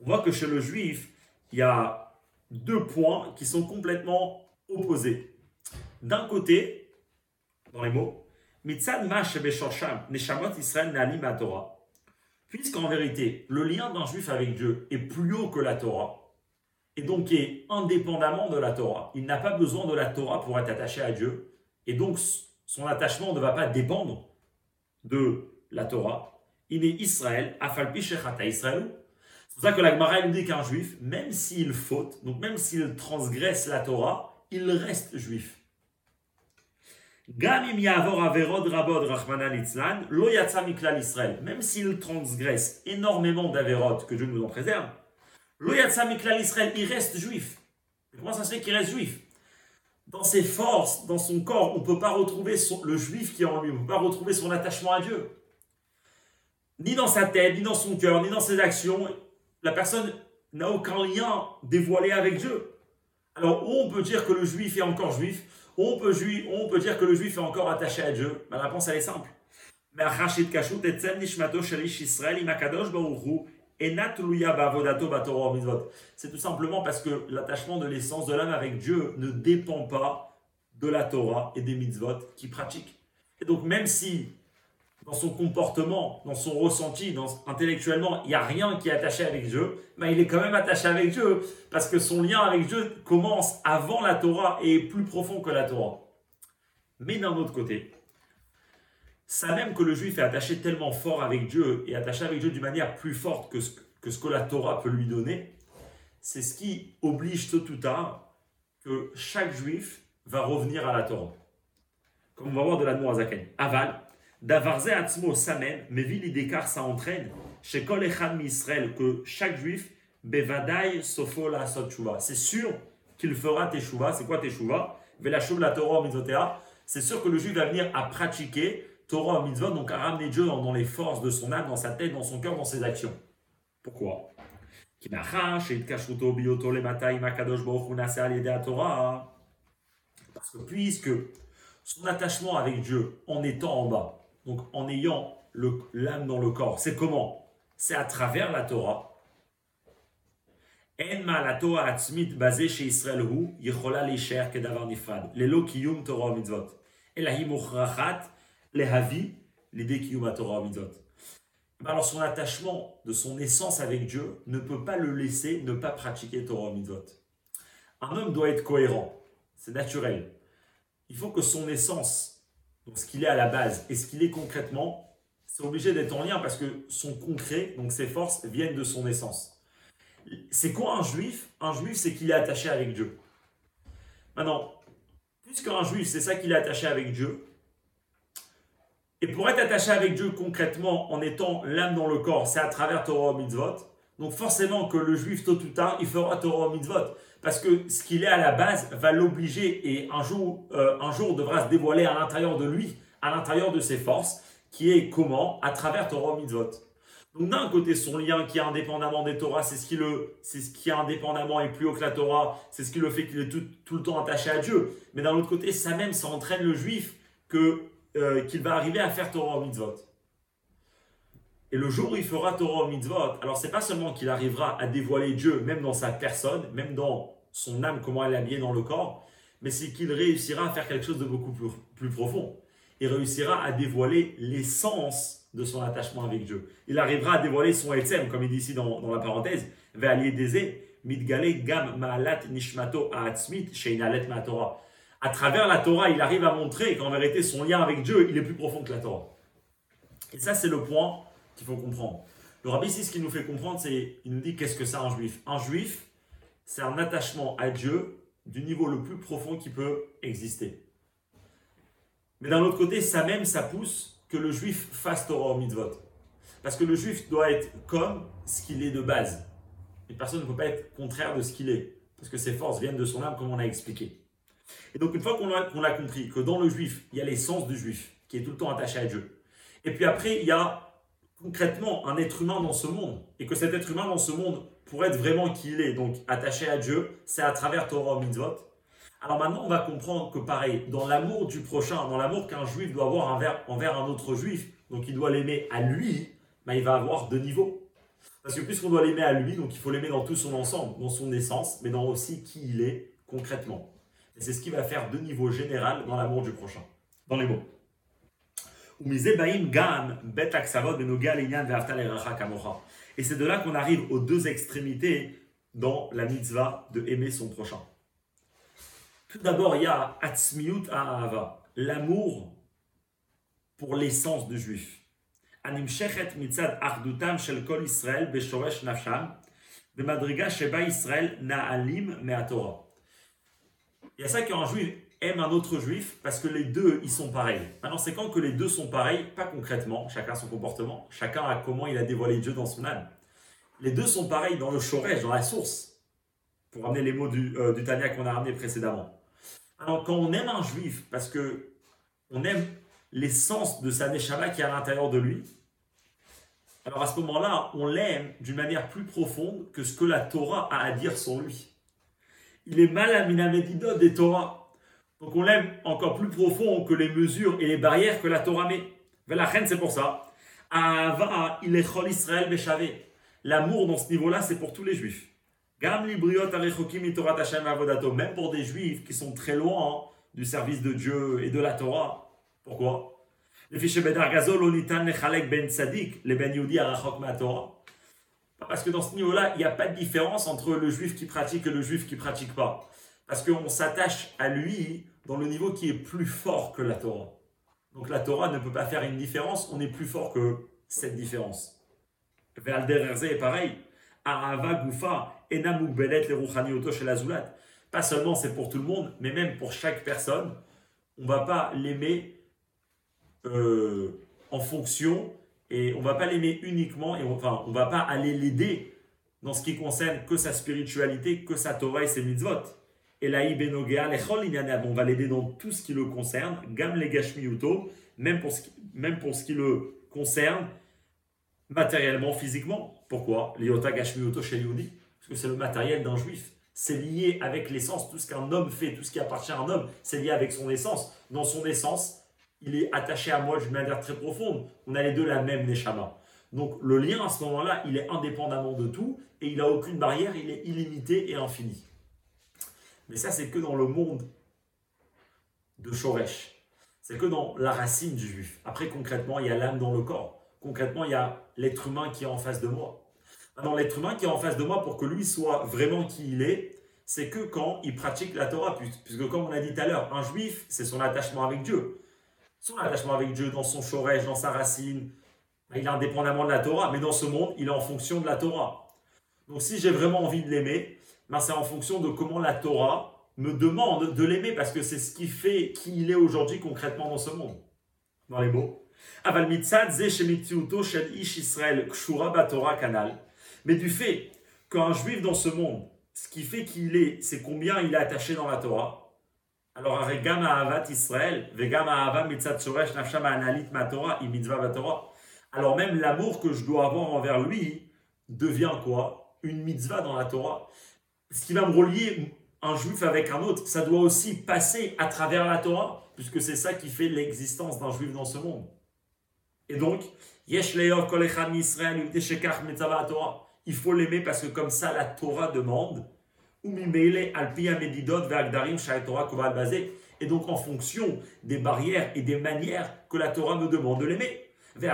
On voit que chez le juif, il y a deux points qui sont complètement opposés. D'un côté, dans les mots, Puisqu'en vérité, le lien d'un juif avec Dieu est plus haut que la Torah, et donc est indépendamment de la Torah. Il n'a pas besoin de la Torah pour être attaché à Dieu, et donc son attachement ne va pas dépendre de la Torah. Il est Israël, Afalpi Shechata Israël. C'est pour ça que la Gemara nous dit qu'un juif, même s'il faute, donc même s'il transgresse la Torah, il reste juif. Même s'il transgresse énormément d'averot, que Dieu nous en préserve, il reste juif. Comment ça se fait qu'il reste juif? Dans ses forces, dans son corps, on ne peut pas retrouver le juif qui est en lui, on ne peut pas retrouver son attachement à Dieu. Ni dans sa tête, ni dans son cœur, ni dans ses actions, la personne n'a aucun lien dévoilé avec Dieu. Alors, on peut dire que le juif est encore juif, on peut, on peut dire que le juif est encore attaché à Dieu. La réponse, est simple. C'est tout simplement parce que l'attachement de l'essence de l'âme avec Dieu ne dépend pas de la Torah et des mitzvot qu'il pratique. Et donc même si dans son comportement, dans son ressenti, intellectuellement, il n'y a rien qui est attaché avec Dieu, mais il est quand même attaché avec Dieu parce que son lien avec Dieu commence avant la Torah et est plus profond que la Torah. Mais d'un autre côté, ça même que le juif est attaché tellement fort avec Dieu et attaché avec Dieu d'une manière plus forte que ce que, la Torah peut lui donner, c'est ce qui oblige tôt ou tard que chaque juif va revenir à la Torah. Comme on va voir de la Zaken. Aval, Davarze Atzmo Samen, mais d'écart ça entraîne chez Kol Echad Israël que chaque juif, Bevadai Sofo la C'est sûr qu'il fera Teshuva. C'est quoi Teshuva Velashub la Torah. C'est sûr que le juif va venir à pratiquer Torah mitzvot, donc à ramener Dieu dans, les forces de son âme, dans sa tête, dans son cœur, dans ses actions. Pourquoi? Parce que puisque son attachement avec Dieu, en étant en bas, donc en ayant l'âme dans le corps, c'est comment? C'est à travers la Torah. En ma la Torah atzmit basé chez Israël hu, yichola lisher kedavar nifrad. Lelo kiyum Torah mitzvot. Elahim uchrachat les l'idée qui Torah mitzvot. Alors son attachement de son essence avec Dieu ne peut pas le laisser ne pas pratiquer Torah mitzvot. Un homme doit être cohérent, c'est naturel. Il faut que son essence, donc ce qu'il est à la base et ce qu'il est concrètement, c'est obligé d'être en lien parce que son concret, donc ses forces, viennent de son essence. C'est quoi un juif? Un juif, c'est qu'il est attaché avec Dieu. Maintenant, puisqu'un juif, c'est ça qu'il est attaché avec Dieu, et pour être attaché avec Dieu concrètement en étant l'âme dans le corps, c'est à travers Torah mitzvot. Donc forcément que le juif tôt ou tard, il fera Torah mitzvot. Parce que ce qu'il est à la base va l'obliger et un jour, euh, un jour devra se dévoiler à l'intérieur de lui, à l'intérieur de ses forces, qui est comment? À travers Torah mitzvot. Donc d'un côté, son lien qui est indépendamment des Torahs, c'est ce qui le, c'est ce qui est indépendamment et plus haut que la Torah, c'est ce qui le fait qu'il est tout, tout, le temps attaché à Dieu. Mais d'un autre côté, ça même, ça entraîne le juif que euh, qu'il va arriver à faire Torah mitzvot. Et le jour où il fera Torah mitzvot, alors c'est pas seulement qu'il arrivera à dévoiler Dieu, même dans sa personne, même dans son âme, comment elle est habillée dans le corps, mais c'est qu'il réussira à faire quelque chose de beaucoup plus, plus profond. Il réussira à dévoiler l'essence de son attachement avec Dieu. Il arrivera à dévoiler son etzem, comme il dit ici dans, dans la parenthèse, gam ma'alat nishmato à travers la Torah, il arrive à montrer qu'en vérité, son lien avec Dieu, il est plus profond que la Torah. Et ça, c'est le point qu'il faut comprendre. Le rabbi ici, ce qu'il nous fait comprendre, c'est, il nous dit qu'est-ce que c'est un juif? Un juif, c'est un attachement à Dieu du niveau le plus profond qui peut exister. Mais d'un autre côté, ça même, ça pousse que le juif fasse Torah au mitzvot. Parce que le juif doit être comme ce qu'il est de base. Une personne ne peut pas être contraire de ce qu'il est. Parce que ses forces viennent de son âme, comme on a expliqué. Et donc, une fois qu'on a, compris que dans le juif, il y a l'essence du juif, qui est tout le temps attaché à Dieu, et puis après, il y a concrètement un être humain dans ce monde, et que cet être humain dans ce monde, pour être vraiment qui il est, donc attaché à Dieu, c'est à travers Torah mitzvot. Alors maintenant, on va comprendre que pareil, dans l'amour du prochain, dans l'amour qu'un juif doit avoir envers, envers un autre juif, donc il doit l'aimer à lui, ben, il va avoir deux niveaux. Parce que puisqu'on doit l'aimer à lui, donc il faut l'aimer dans tout son ensemble, dans son essence, mais dans aussi qui il est concrètement. Et c'est ce qui va faire de niveau général dans l'amour du prochain. Dans les mots. Et c'est de là qu'on arrive aux deux extrémités dans la mitzvah de aimer son prochain. Tout d'abord, il y a Atzmiut Ahava, l'amour pour l'essence du juif. Anim shechet mitzad ardutam shel kol Israël beshoresh nafsham, bemadriga sheba Israël na'alim me'atora. Il y a ça qu'un juif aime un autre juif parce que les deux, ils sont pareils. Maintenant, c'est quand que les deux sont pareils, pas concrètement, chacun son comportement, chacun a comment il a dévoilé Dieu dans son âme. Les deux sont pareils dans le shoresh, dans la source, pour ramener les mots du, euh, du Tania qu'on a ramené précédemment. Alors, quand on aime un juif parce que on aime l'essence de sa neshama qui est à l'intérieur de lui, alors à ce moment-là, on l'aime d'une manière plus profonde que ce que la Torah a à dire sur lui. Il est mal à des Torah. Donc on l'aime encore plus profond que les mesures et les barrières que la Torah met. La reine, c'est pour ça. il est Israël L'amour dans ce niveau-là, c'est pour tous les juifs. Même pour des juifs qui sont très loin du service de Dieu et de la Torah. Pourquoi? Ben Parce que dans ce niveau-là, il n'y a pas de différence entre le juif qui pratique et le juif qui ne pratique pas. Parce qu'on s'attache à lui dans le niveau qui est plus fort que la Torah. Donc la Torah ne peut pas faire une différence, on est plus fort que cette différence. Verder est pareil. Ahava Gufa, Enamuk Belet, les la Pas seulement c'est pour tout le monde, mais même pour chaque personne, on ne va pas l'aimer euh, en fonction et on va pas l'aimer uniquement et on, enfin on va pas aller l'aider dans ce qui concerne que sa spiritualité, que sa Torah et ses mitzvot. Et là, on va l'aider dans tout ce qui le concerne, gam le gashmiuto, même pour ce qui, même pour ce qui le concerne matériellement, physiquement. Pourquoi? Liota gashmiuto chez Yehudi Parce que c'est le matériel d'un juif. C'est lié avec l'essence. Tout ce qu'un homme fait, tout ce qui appartient à un homme, c'est lié avec son essence. Dans son essence, il est attaché à moi d'une manière très profonde. On a les deux la même Neshama. Donc le lien à ce moment-là, il est indépendamment de tout et il n'a aucune barrière, il est illimité et infini. Mais ça, c'est que dans le monde de Shoresh. C'est que dans la racine du juif. Après, concrètement, il y a l'âme dans le corps. Concrètement, il y a l'être humain qui est en face de moi. Maintenant, l'être humain qui est en face de moi, pour que lui soit vraiment qui il est, c'est que quand il pratique la Torah. Puisque, comme on a dit tout à l'heure, un juif, c'est son attachement avec Dieu son attachement avec Dieu, dans son shoresh, dans sa racine, il est indépendamment de la Torah, mais dans ce monde, il est en fonction de la Torah. Donc si j'ai vraiment envie de l'aimer, ben c'est en fonction de comment la Torah me demande de l'aimer, parce que c'est ce qui fait qui il est aujourd'hui concrètement dans ce monde. Dans les mots. Mais du fait qu'un juif dans ce monde, ce qui fait qu'il est, c'est combien il est attaché dans la Torah, alors, Israël, Alors même l'amour que je dois avoir envers lui devient quoi? Une mitzvah dans la Torah. Ce qui va me relier un juif avec un autre, ça doit aussi passer à travers la Torah, puisque c'est ça qui fait l'existence d'un juif dans ce monde. Et donc, il faut l'aimer parce que comme ça la Torah demande et donc en fonction des barrières et des manières que la Torah me demande de l'aimer. Et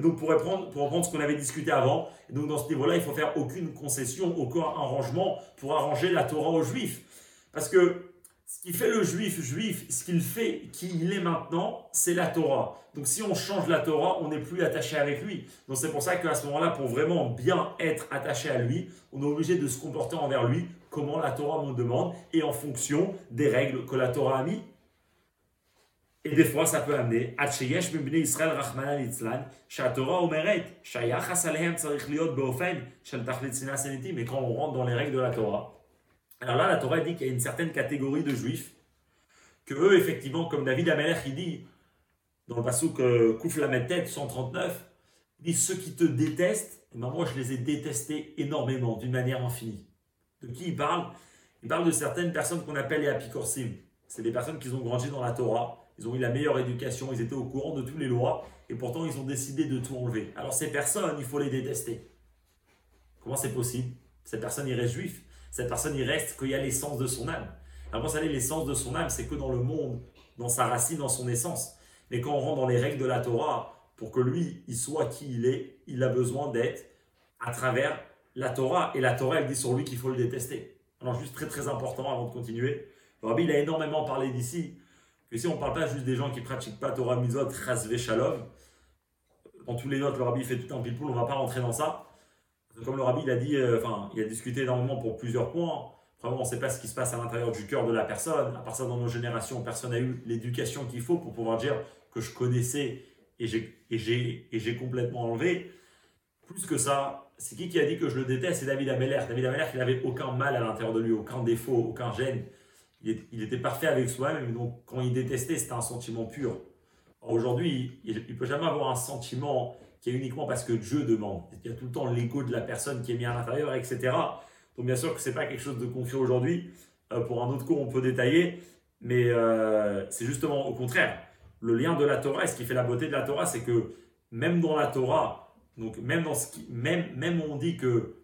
donc pour reprendre, pour reprendre ce qu'on avait discuté avant, et donc dans ce niveau-là, il faut faire aucune concession, aucun arrangement pour arranger la Torah aux Juifs. Parce que ce qui fait le juif juif, ce qu'il fait, qui il est maintenant, c'est la Torah. Donc si on change la Torah, on n'est plus attaché avec lui. Donc c'est pour ça qu'à ce moment-là, pour vraiment bien être attaché à lui, on est obligé de se comporter envers lui comment la Torah nous demande et en fonction des règles que la Torah a mis. Et des fois, ça peut amener à Israël mais quand on rentre dans les règles de la Torah, alors là, la Torah dit qu'il y a une certaine catégorie de juifs que eux, effectivement, comme David Amelech, il dit dans le pasouk euh, Kouf la tête 139, il dit ceux qui te détestent, et eh ben moi je les ai détestés énormément, d'une manière infinie. De qui il parle? Il parle de certaines personnes qu'on appelle les apicorsim. C'est des personnes qui ont grandi dans la Torah, ils ont eu la meilleure éducation, ils étaient au courant de toutes les lois, et pourtant ils ont décidé de tout enlever. Alors ces personnes, il faut les détester. Comment c'est possible? Ces personnes, ils restent juifs. Cette personne, il reste qu'il y a l'essence de son âme. Réponse, elle est l'essence de son âme, c'est que dans le monde, dans sa racine, dans son essence. Mais quand on rentre dans les règles de la Torah, pour que lui, il soit qui il est, il a besoin d'être à travers la Torah. Et la Torah, elle dit sur lui qu'il faut le détester. Alors, juste très très important avant de continuer. Rabbi, il a énormément parlé d'ici, que si on ne parle pas juste des gens qui pratiquent pas Torah Mizot, Chazve Shalom, dans tous les notes, le Rabbi fait tout un pilpoul, on ne va pas rentrer dans ça. Comme le Rabbi, il a dit, euh, il a discuté énormément pour plusieurs points. Vraiment, on ne sait pas ce qui se passe à l'intérieur du cœur de la personne. À part ça, dans nos générations, personne n'a eu l'éducation qu'il faut pour pouvoir dire que je connaissais et j'ai complètement enlevé. Plus que ça, c'est qui qui a dit que je le déteste? C'est David Ameller. David Ameller, il n'avait aucun mal à l'intérieur de lui, aucun défaut, aucun gêne. Il, était parfait avec soi-même, donc quand il détestait, c'était un sentiment pur. Aujourd'hui, il ne peut jamais avoir un sentiment qui est uniquement parce que Dieu demande. Il y a tout le temps l'ego de la personne qui est mis à l'intérieur, etc. Donc bien sûr que ce n'est pas quelque chose de concret aujourd'hui. Euh, pour un autre cours, on peut détailler, mais euh, c'est justement au contraire. Le lien de la Torah, et ce qui fait la beauté de la Torah, c'est que même dans la Torah, donc même dans ce qui, même, même on dit que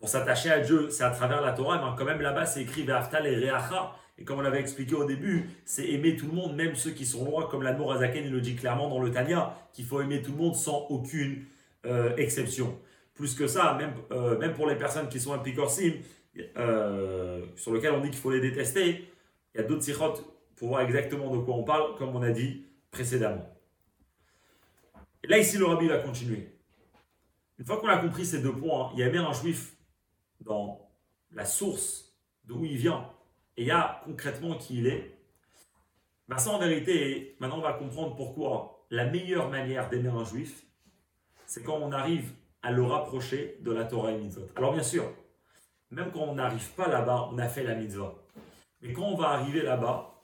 pour s'attacher à Dieu, c'est à travers la Torah, mais quand même là-bas, c'est écrit Ve'aftal et Reacha. Et comme on l'avait expliqué au début, c'est aimer tout le monde, même ceux qui sont loin, comme l'Admor Azaken le dit clairement dans le Tanya, qu'il faut aimer tout le monde sans aucune euh, exception. Plus que ça, même, euh, même pour les personnes qui sont impicorsim, euh, sur lesquelles on dit qu'il faut les détester, il y a d'autres sirotes pour voir exactement de quoi on parle, comme on a dit précédemment. Et là, ici, le rabbi va continuer. Une fois qu'on a compris ces deux points, il y a un juif dans la source d'où il vient et il y a concrètement qui il est. Ben ça, en vérité, maintenant, on va comprendre pourquoi la meilleure manière d'aimer un juif, c'est quand on arrive à le rapprocher de la Torah et Mitzvot. Alors, bien sûr, même quand on n'arrive pas là-bas, on a fait la Mitzvah. Mais quand on va arriver là-bas,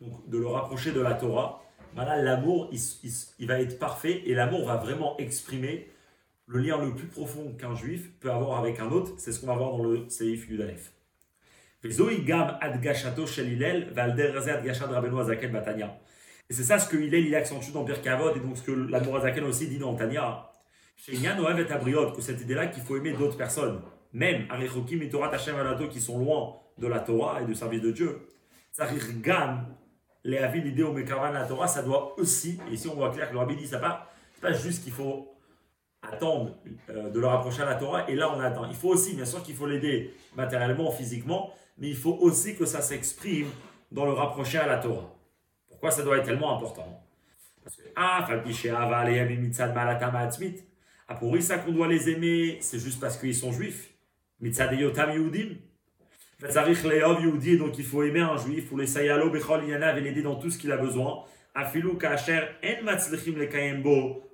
donc de le rapprocher de la Torah, voilà, l'amour, il, va être parfait et l'amour va vraiment exprimer le lien le plus profond qu'un juif peut avoir avec un autre. C'est ce qu'on va voir dans le Seif Yudalef. Et c'est ça ce que Hillel il accentue dans Birkavod et donc ce que l'amour Azaken aussi dit dans Tanya. Chez et que cette idée-là qu'il faut aimer d'autres personnes, même Arichokim et Torah Tachem qui sont loin de la Torah et du service de Dieu. Les avis, l'idée au Mekavan, la Torah, ça doit aussi, et ici on voit clair que le rabbi dit ça pas, c'est pas juste qu'il faut attendre euh, de le rapprocher à la Torah, et là on attend. Il faut aussi, bien sûr qu'il faut l'aider matériellement, physiquement, mais il faut aussi que ça s'exprime dans le rapprocher à la Torah. Pourquoi ça doit être tellement important? Parce que, ah, ah, pour ça qu'on doit les aimer, c'est juste parce qu'ils sont juifs. Mitzad yotam yudim, donc il faut aimer un juif, pour les sayalo bechol et l'aider dans tout ce qu'il a besoin. Afilu kasher en matzlichim le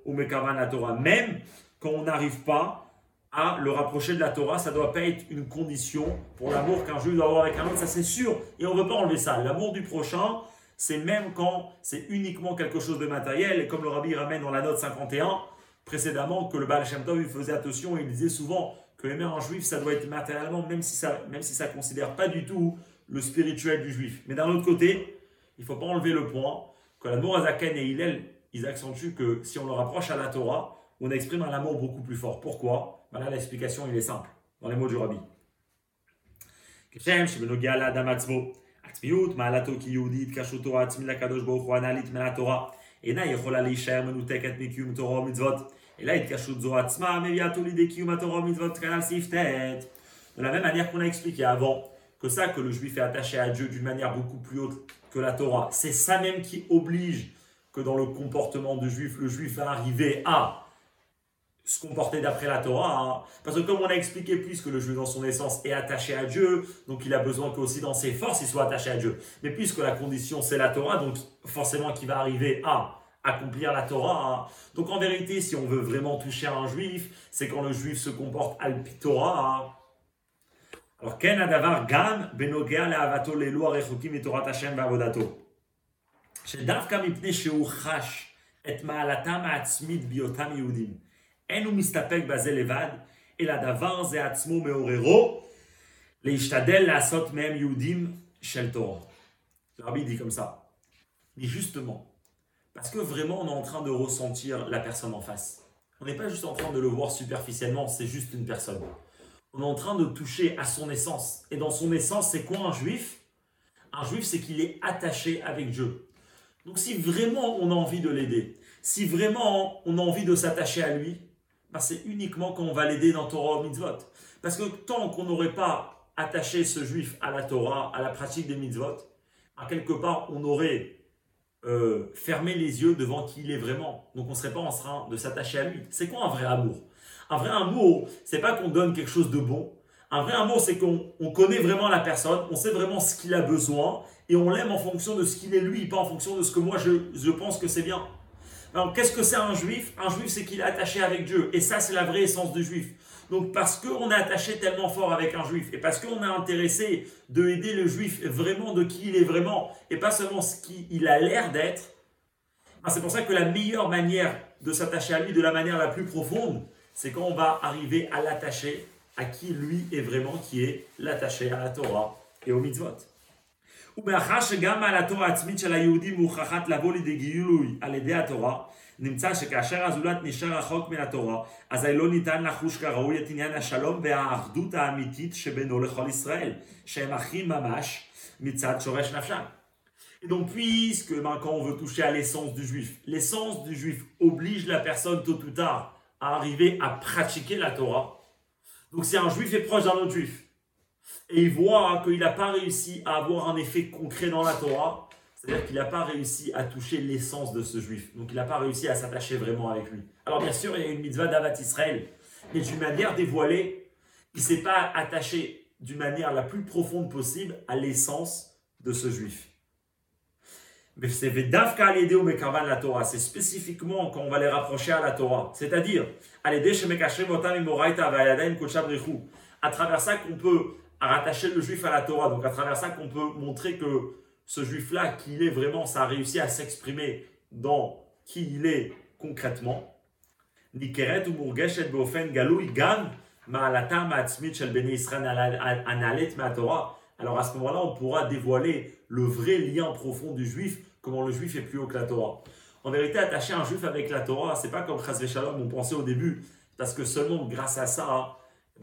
ou mekavan la Torah. Même quand on n'arrive pas à le rapprocher de la Torah, ça ne doit pas être une condition pour l'amour qu'un juif doit avoir avec un autre, ça c'est sûr. Et on ne veut pas enlever ça. L'amour du prochain, c'est même quand c'est uniquement quelque chose de matériel. Et comme le rabbi ramène dans la note 51 précédemment, que le Baal Shem Tov il faisait attention, il disait souvent que aimer un juif, ça doit être matériellement, même si ça même si ça considère pas du tout le spirituel du juif. Mais d'un autre côté, il faut pas enlever le point que la Morazaken et Hillel, ils accentuent que si on le rapproche à la Torah, on exprime un amour beaucoup plus fort. Pourquoi? Voilà, l'explication, il est simple, dans les mots du rabbi. De la même manière qu'on a expliqué avant, que ça, que le juif est attaché à Dieu d'une manière beaucoup plus haute que la Torah, c'est ça même qui oblige que dans le comportement du juif, le juif va arriver à se comporter d'après la Torah. Hein. Parce que comme on a expliqué, puisque le juif dans son essence est attaché à Dieu, donc il a besoin qu'aussi dans ses forces, il soit attaché à Dieu. Mais puisque la condition c'est la Torah, donc forcément qu'il va arriver à accomplir la Torah. Hein. Donc en vérité, si on veut vraiment toucher un juif, c'est quand le juif se comporte al Torah. Hein. Alors, ken adavar gam benogea le'avato lelu arechokim et Torah. שדווקא מפני שהוא חש את מעלתם העצמית בהיותם יהודים. אין הוא מסתפק בזה לבד, אלא דבר זה עצמו מעוררו להשתדל לעשות מהם יהודים של תורה. Le rabbi dit comme ça. Mais justement, parce que vraiment, on est en train de ressentir la personne en face. On n'est pas juste en train de le voir superficiellement, c'est juste une personne. on est en train de toucher à son essence. Et dans son essence, c'est quoi un juif Un juif, c'est qu'il est attaché avec Dieu. Donc si vraiment on a envie de l'aider, si vraiment on a envie de s'attacher à lui, bah, c'est uniquement quand on va l'aider dans Torah mitzvot. Parce que tant qu'on n'aurait pas attaché ce juif à la Torah, à la pratique des mitzvot, à quelque part on aurait euh, fermé les yeux devant qui il est vraiment. Donc on ne serait pas en train de s'attacher à lui. C'est quoi un vrai amour? Un vrai amour, c'est pas qu'on donne quelque chose de bon. Un vrai amour, c'est qu'on connaît vraiment la personne, on sait vraiment ce qu'il a besoin et on l'aime en fonction de ce qu'il est lui, pas en fonction de ce que moi je, pense que c'est bien. Alors qu'est-ce que c'est un juif? Un juif, c'est qu'il est attaché avec Dieu. Et ça, c'est la vraie essence du juif. Donc parce qu'on est attaché tellement fort avec un juif et parce qu'on est intéressé de aider le juif vraiment de qui il est vraiment et pas seulement ce qu'il a l'air d'être, ben, c'est pour ça que la meilleure manière de s'attacher à lui de la manière la plus profonde, c'est quand on va arriver à l'attacher à qui lui est vraiment, qui est l'attaché à la Torah et au mitzvot. ומאחר שגם מעלתו העצמית של היהודי מוכרחת לבוא לידי גילוי על ידי התורה, נמצא שכאשר הזולת נשאר רחוק מן התורה, אזי לא ניתן לחוש כראוי את עניין השלום והאחדות האמיתית שבינו לכל ישראל, שהם אחים ממש מצד שורש נפשם. Et donc, puisque ben, quand on veut toucher à l'essence du juif, l'essence du juif oblige la personne tôt ou tard à arriver à pratiquer la Torah. Donc, si un juif est proche d'un autre juif, et il voit qu'il n'a pas réussi à avoir un effet concret dans la Torah, c'est-à-dire qu'il n'a pas réussi à toucher l'essence de ce juif. Donc il n'a pas réussi à s'attacher vraiment avec lui. Alors bien sûr, il y a une mitzvah d'Avat Israël, mais d'une manière dévoilée, il ne s'est pas attaché d'une manière la plus profonde possible à l'essence de ce juif. Mais c'est la Torah, c'est spécifiquement quand on va les rapprocher à la Torah. C'est-à-dire, à travers ça qu'on peut rattacher le juif à la Torah. Donc à travers ça qu'on peut montrer que ce juif-là, qui est vraiment, ça a réussi à s'exprimer dans qui il est concrètement. Alors à ce moment-là, on pourra dévoiler le vrai lien profond du juif, comment le juif est plus haut que la Torah. En vérité, attacher un juif avec la Torah, c'est pas comme Chazve Shalom, on pensait au début, parce que seulement grâce à ça,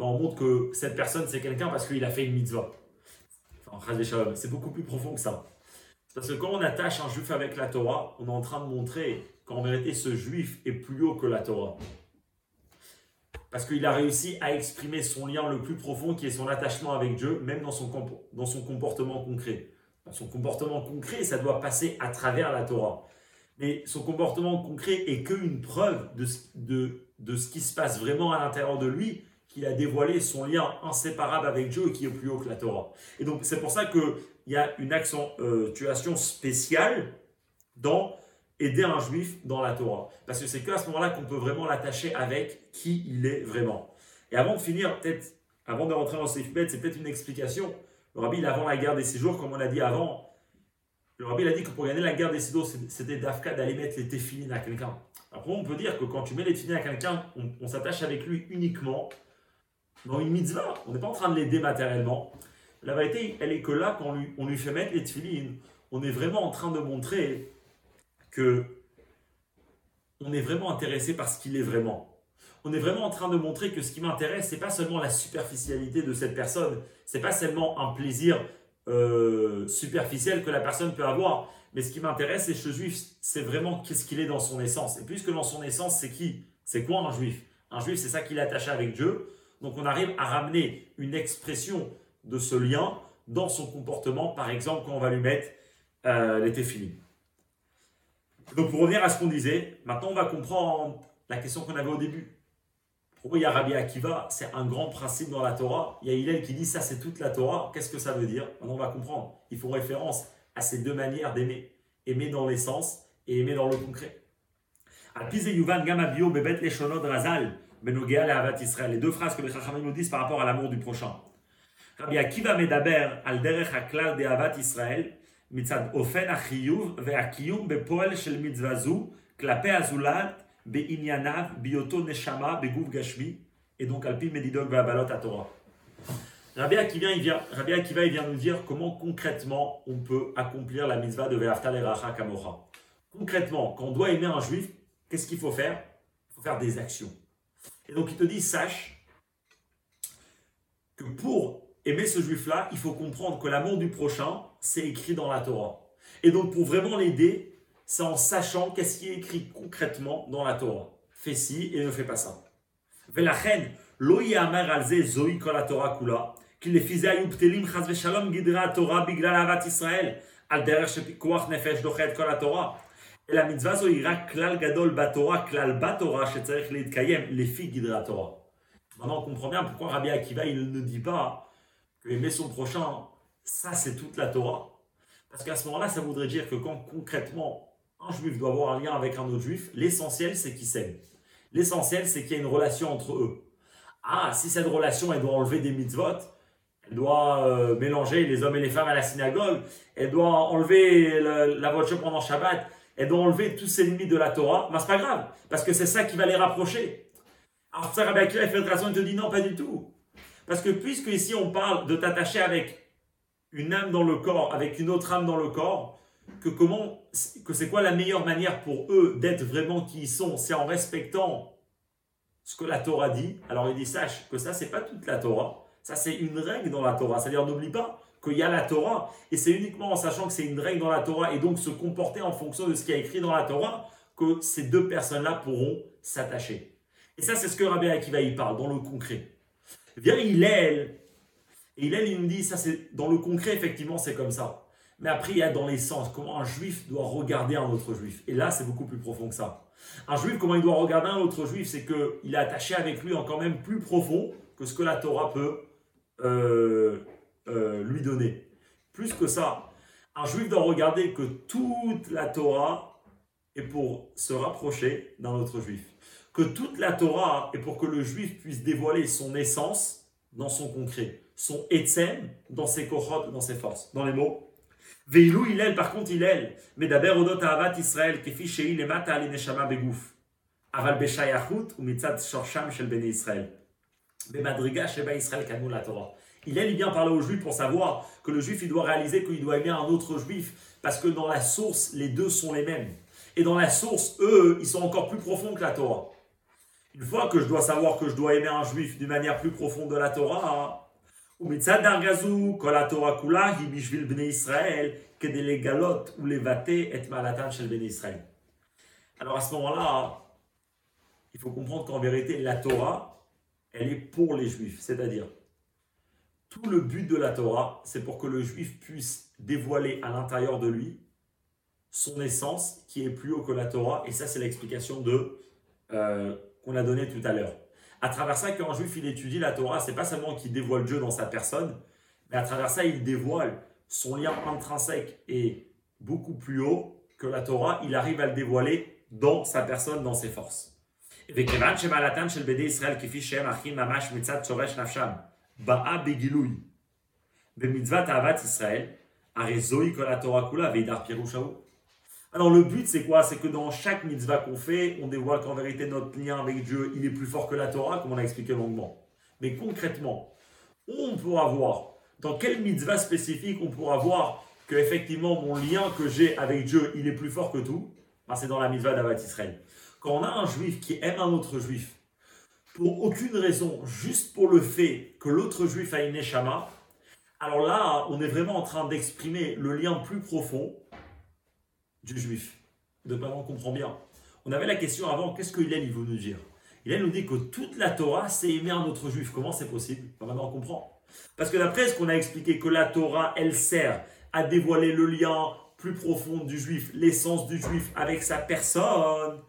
on montre que cette personne c'est quelqu'un parce qu'il a fait une mitzvah. Enfin, c'est beaucoup plus profond que ça. Parce que quand on attache un juif avec la Torah, on est en train de montrer qu'en vérité, ce juif est plus haut que la Torah. Parce qu'il a réussi à exprimer son lien le plus profond, qui est son attachement avec Dieu, même dans son, dans son comportement concret. Dans son comportement concret, ça doit passer à travers la Torah. Mais son comportement concret est qu'une preuve de, de, de ce qui se passe vraiment à l'intérieur de lui, qu'il a dévoilé son lien inséparable avec Dieu et qui est plus haut que la Torah. Et donc c'est pour ça qu'il y a une accentuation spéciale dans aider un juif dans la Torah. Parce que c'est qu'à ce moment-là qu'on peut vraiment l'attacher avec qui il est vraiment. Et avant de finir, peut-être, avant de rentrer dans ces bêtes, c'est peut-être une explication. Le rabbi, avant la guerre des six jours, comme on a dit avant, le rabbi a dit que pour gagner la guerre des six jours, c'était d'Afka d'aller mettre les téfilines à quelqu'un. Après, on peut dire que quand tu mets les téfilines à quelqu'un, on s'attache avec lui uniquement dans une mitzvah. On n'est pas en train de l'aider matériellement. La vérité, elle est que là, quand on lui, fait mettre les tefillines, on est vraiment en train de montrer que on est vraiment intéressé par ce qu'il est vraiment. On est vraiment en train de montrer que ce qui m'intéresse, c'est pas seulement la superficialité de cette personne, c'est pas seulement un plaisir euh, superficiel que la personne peut avoir, mais ce qui m'intéresse, c'est ce juif, c'est vraiment qu'est-ce qu'il est dans son essence. Et puisque dans son essence, c'est qui? C'est quoi un juif? Un juif, c'est ça qu'il est attaché avec Dieu. Donc on arrive à ramener une expression de ce lien dans son comportement, par exemple quand on va lui mettre euh, les téfilis. Donc pour revenir à ce qu'on disait, maintenant on va comprendre la question qu'on avait au début. Pourquoi il y a Rabbi Akiva? C'est un grand principe dans la Torah. Il y a Hillel qui dit ça c'est toute la Torah. Qu'est-ce que ça veut dire? Maintenant on va comprendre. Il faut référence à ces deux manières d'aimer. Aimer dans l'essence et aimer dans le concret. Yuvan Gamabio Israël. Les deux phrases que les Chachamim nous disent par rapport à l'amour du prochain. Rabbi Akiva medaber al derech haklal de Avat Israël, mitzad ofen achiyuv ve'akiyum bepoel shel mitzvah zu, klape azulat be'inyanav bioto neshama beguv gashmi, et donc alpi medidog ve'abalot Torah. Rabbi Akiva, il vient, Rabbi Akiva, il vient nous dire comment concrètement on peut accomplir la mitzvah de Ve'aftal et Kamocha. Concrètement, quand on doit aimer un juif, qu'est-ce qu'il faut faire? Il faut faire des actions. Et donc il te dit, sache que pour aimer ce juif-là, il faut comprendre que l'amour du prochain, c'est écrit dans la Torah. Et donc pour vraiment l'aider, c'est en sachant qu'est-ce qui est écrit concrètement dans la Torah. Fais ci et ne fais pas ça. Velachen, loyamer alze zoi kol Torah kula, ki lefizé ayub telim chaz veshalom gidra Torah bigla lavat Israël, al derer shepikoach nefesh dochet kol Torah. אלא המצווה זו היא רק כלל גדול בתורה, כלל בתורה שצריך להתקיים לפי גדרי התורה. Maintenant, on comprend bien pourquoi Rabbi Akiva il ne dit pas que aimer son prochain, ça c'est toute la Torah. Parce qu'à ce moment-là, ça voudrait dire que quand concrètement un juif doit avoir un lien avec un autre juif, l'essentiel c'est qu'ils s'aiment. L'essentiel c'est qu'il y a une relation entre eux. Ah, si cette relation elle doit enlever des mitzvot, elle doit euh, mélanger les hommes et les femmes à la synagogue, elle doit enlever la voiture pendant Shabbat, elle doit enlever tous ces limites de la Torah, mais c'est pas grave, parce que c'est ça qui va les rapprocher. Alors ça, Rabbi raison, il te dit non, pas du tout. Parce que puisque ici on parle de t'attacher avec une âme dans le corps, avec une autre âme dans le corps, que comment, que c'est quoi la meilleure manière pour eux d'être vraiment qui ils sont, c'est en respectant ce que la Torah dit. Alors il dit, sache que ça, c'est pas toute la Torah, ça c'est une règle dans la Torah. C'est-à-dire, n'oublie pas qu'il y a la Torah, et c'est uniquement en sachant que c'est une règle dans la Torah, et donc se comporter en fonction de ce qui est écrit dans la Torah, que ces deux personnes-là pourront s'attacher. Et ça, c'est ce que Rabbi Akiva y parle, dans le concret. Viens Hillel, et Hillel, il nous dit, ça c'est dans le concret, effectivement, c'est comme ça. Mais après, il y a dans les sens, comment un juif doit regarder un autre juif. Et là, c'est beaucoup plus profond que ça. Un juif, comment il doit regarder un autre juif, c'est qu'il est attaché avec lui encore même plus profond que ce que la Torah peut euh, euh, lui donner. Plus que ça, un juif doit regarder que toute la Torah est pour se rapprocher d'un autre juif. Que toute la Torah est pour que le juif puisse dévoiler son essence dans son concret, son etzem dans ses kohot, dans ses forces. Dans les mots, Veilou Hillel, par contre Hillel, mais d'abord Odot Ahavat Israël, Kefi Shei Lemata Ali Neshama Begouf, Aval Beshayachut ou Mitzat Shorsham Shel Bene Israël. Bemadriga Sheba Israël Kanou la Torah. Il il vient parler aux juifs pour savoir que le juif, il doit réaliser qu'il doit aimer un autre juif, parce que dans la source, les deux sont les mêmes. Et dans la source, eux, ils sont encore plus profonds que la Torah. Une fois que je dois savoir que je dois aimer un juif d'une manière plus profonde de la Torah, galotes ou et Israël. Alors à ce moment-là, il faut comprendre qu'en vérité, la Torah, elle est pour les juifs. C'est-à-dire, tout le but de la Torah, c'est pour que le juif puisse dévoiler à l'intérieur de lui son essence qui est plus haut que la Torah. Et ça, c'est l'explication de euh, qu'on a donnée tout à l'heure. À travers ça, quand un juif il étudie la Torah, c'est pas seulement qu'il dévoile Dieu dans sa personne, mais à travers ça, il dévoile son lien intrinsèque et beaucoup plus haut que la Torah. Il arrive à le dévoiler dans sa personne, dans ses forces. Alors le but c'est quoi? C'est que dans chaque mitzvah qu'on fait, on dévoile qu'en vérité notre lien avec Dieu, il est plus fort que la Torah, comme on a expliqué longuement. Mais concrètement, on pourra voir, dans quel mitzvah spécifique on pourra voir que effectivement mon lien que j'ai avec Dieu, il est plus fort que tout, ben, c'est dans la mitzvah d'Avat Israël. Quand on a un juif qui aime un autre juif, pour aucune raison, juste pour le fait que l'autre juif a une échama, alors là, on est vraiment en train d'exprimer le lien plus profond du juif. De on comprend bien. On avait la question avant, qu'est-ce que Hillel il veut nous dire? Hillel nous dit que toute la Torah, c'est aimer un autre juif. Comment c'est possible? Maintenant, on comprend. Parce que d'après ce qu'on a expliqué, que la Torah, elle sert à dévoiler le lien plus profond du juif, l'essence du juif avec sa personne,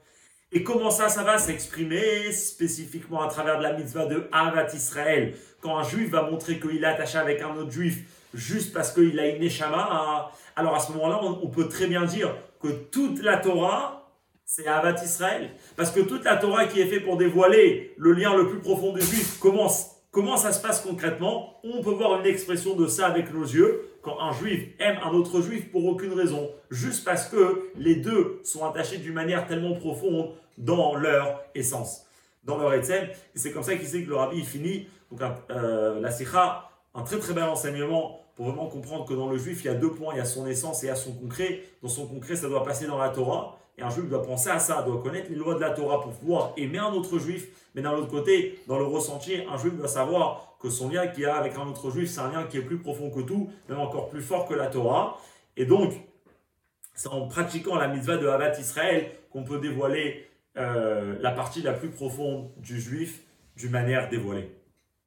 et comment ça, ça va s'exprimer spécifiquement à travers de la mitzvah de Havat Israël? Quand un juif va montrer qu'il est attaché avec un autre juif juste parce qu'il a une neshama, alors à ce moment-là, on, peut très bien dire que toute la Torah, c'est Havat Israël. Parce que toute la Torah qui est faite pour dévoiler le lien le plus profond du juif, comment, comment ça se passe concrètement? On peut voir une expression de ça avec nos yeux quand un juif aime un autre juif pour aucune raison, juste parce que les deux sont attachés d'une manière tellement profonde dans leur essence, dans leur etzem. Et c'est comme ça qu'il sait que le rabbi finit donc, euh, la sikha, un très très bel enseignement pour vraiment comprendre que dans le juif, il y a deux points, il y a son essence et il y a son concret. Dans son concret, ça doit passer dans la Torah. Et un juif doit penser à ça, doit connaître les lois de la Torah pour pouvoir aimer un autre juif. Mais d'un autre côté, dans le ressenti, un juif doit savoir que son lien qu'il a avec un autre juif, c'est un lien qui est plus profond que tout, même encore plus fort que la Torah. Et donc, c'est en pratiquant la mitzvah de Havat Israël qu'on peut dévoiler euh, la partie la plus profonde du juif d'une manière dévoilée.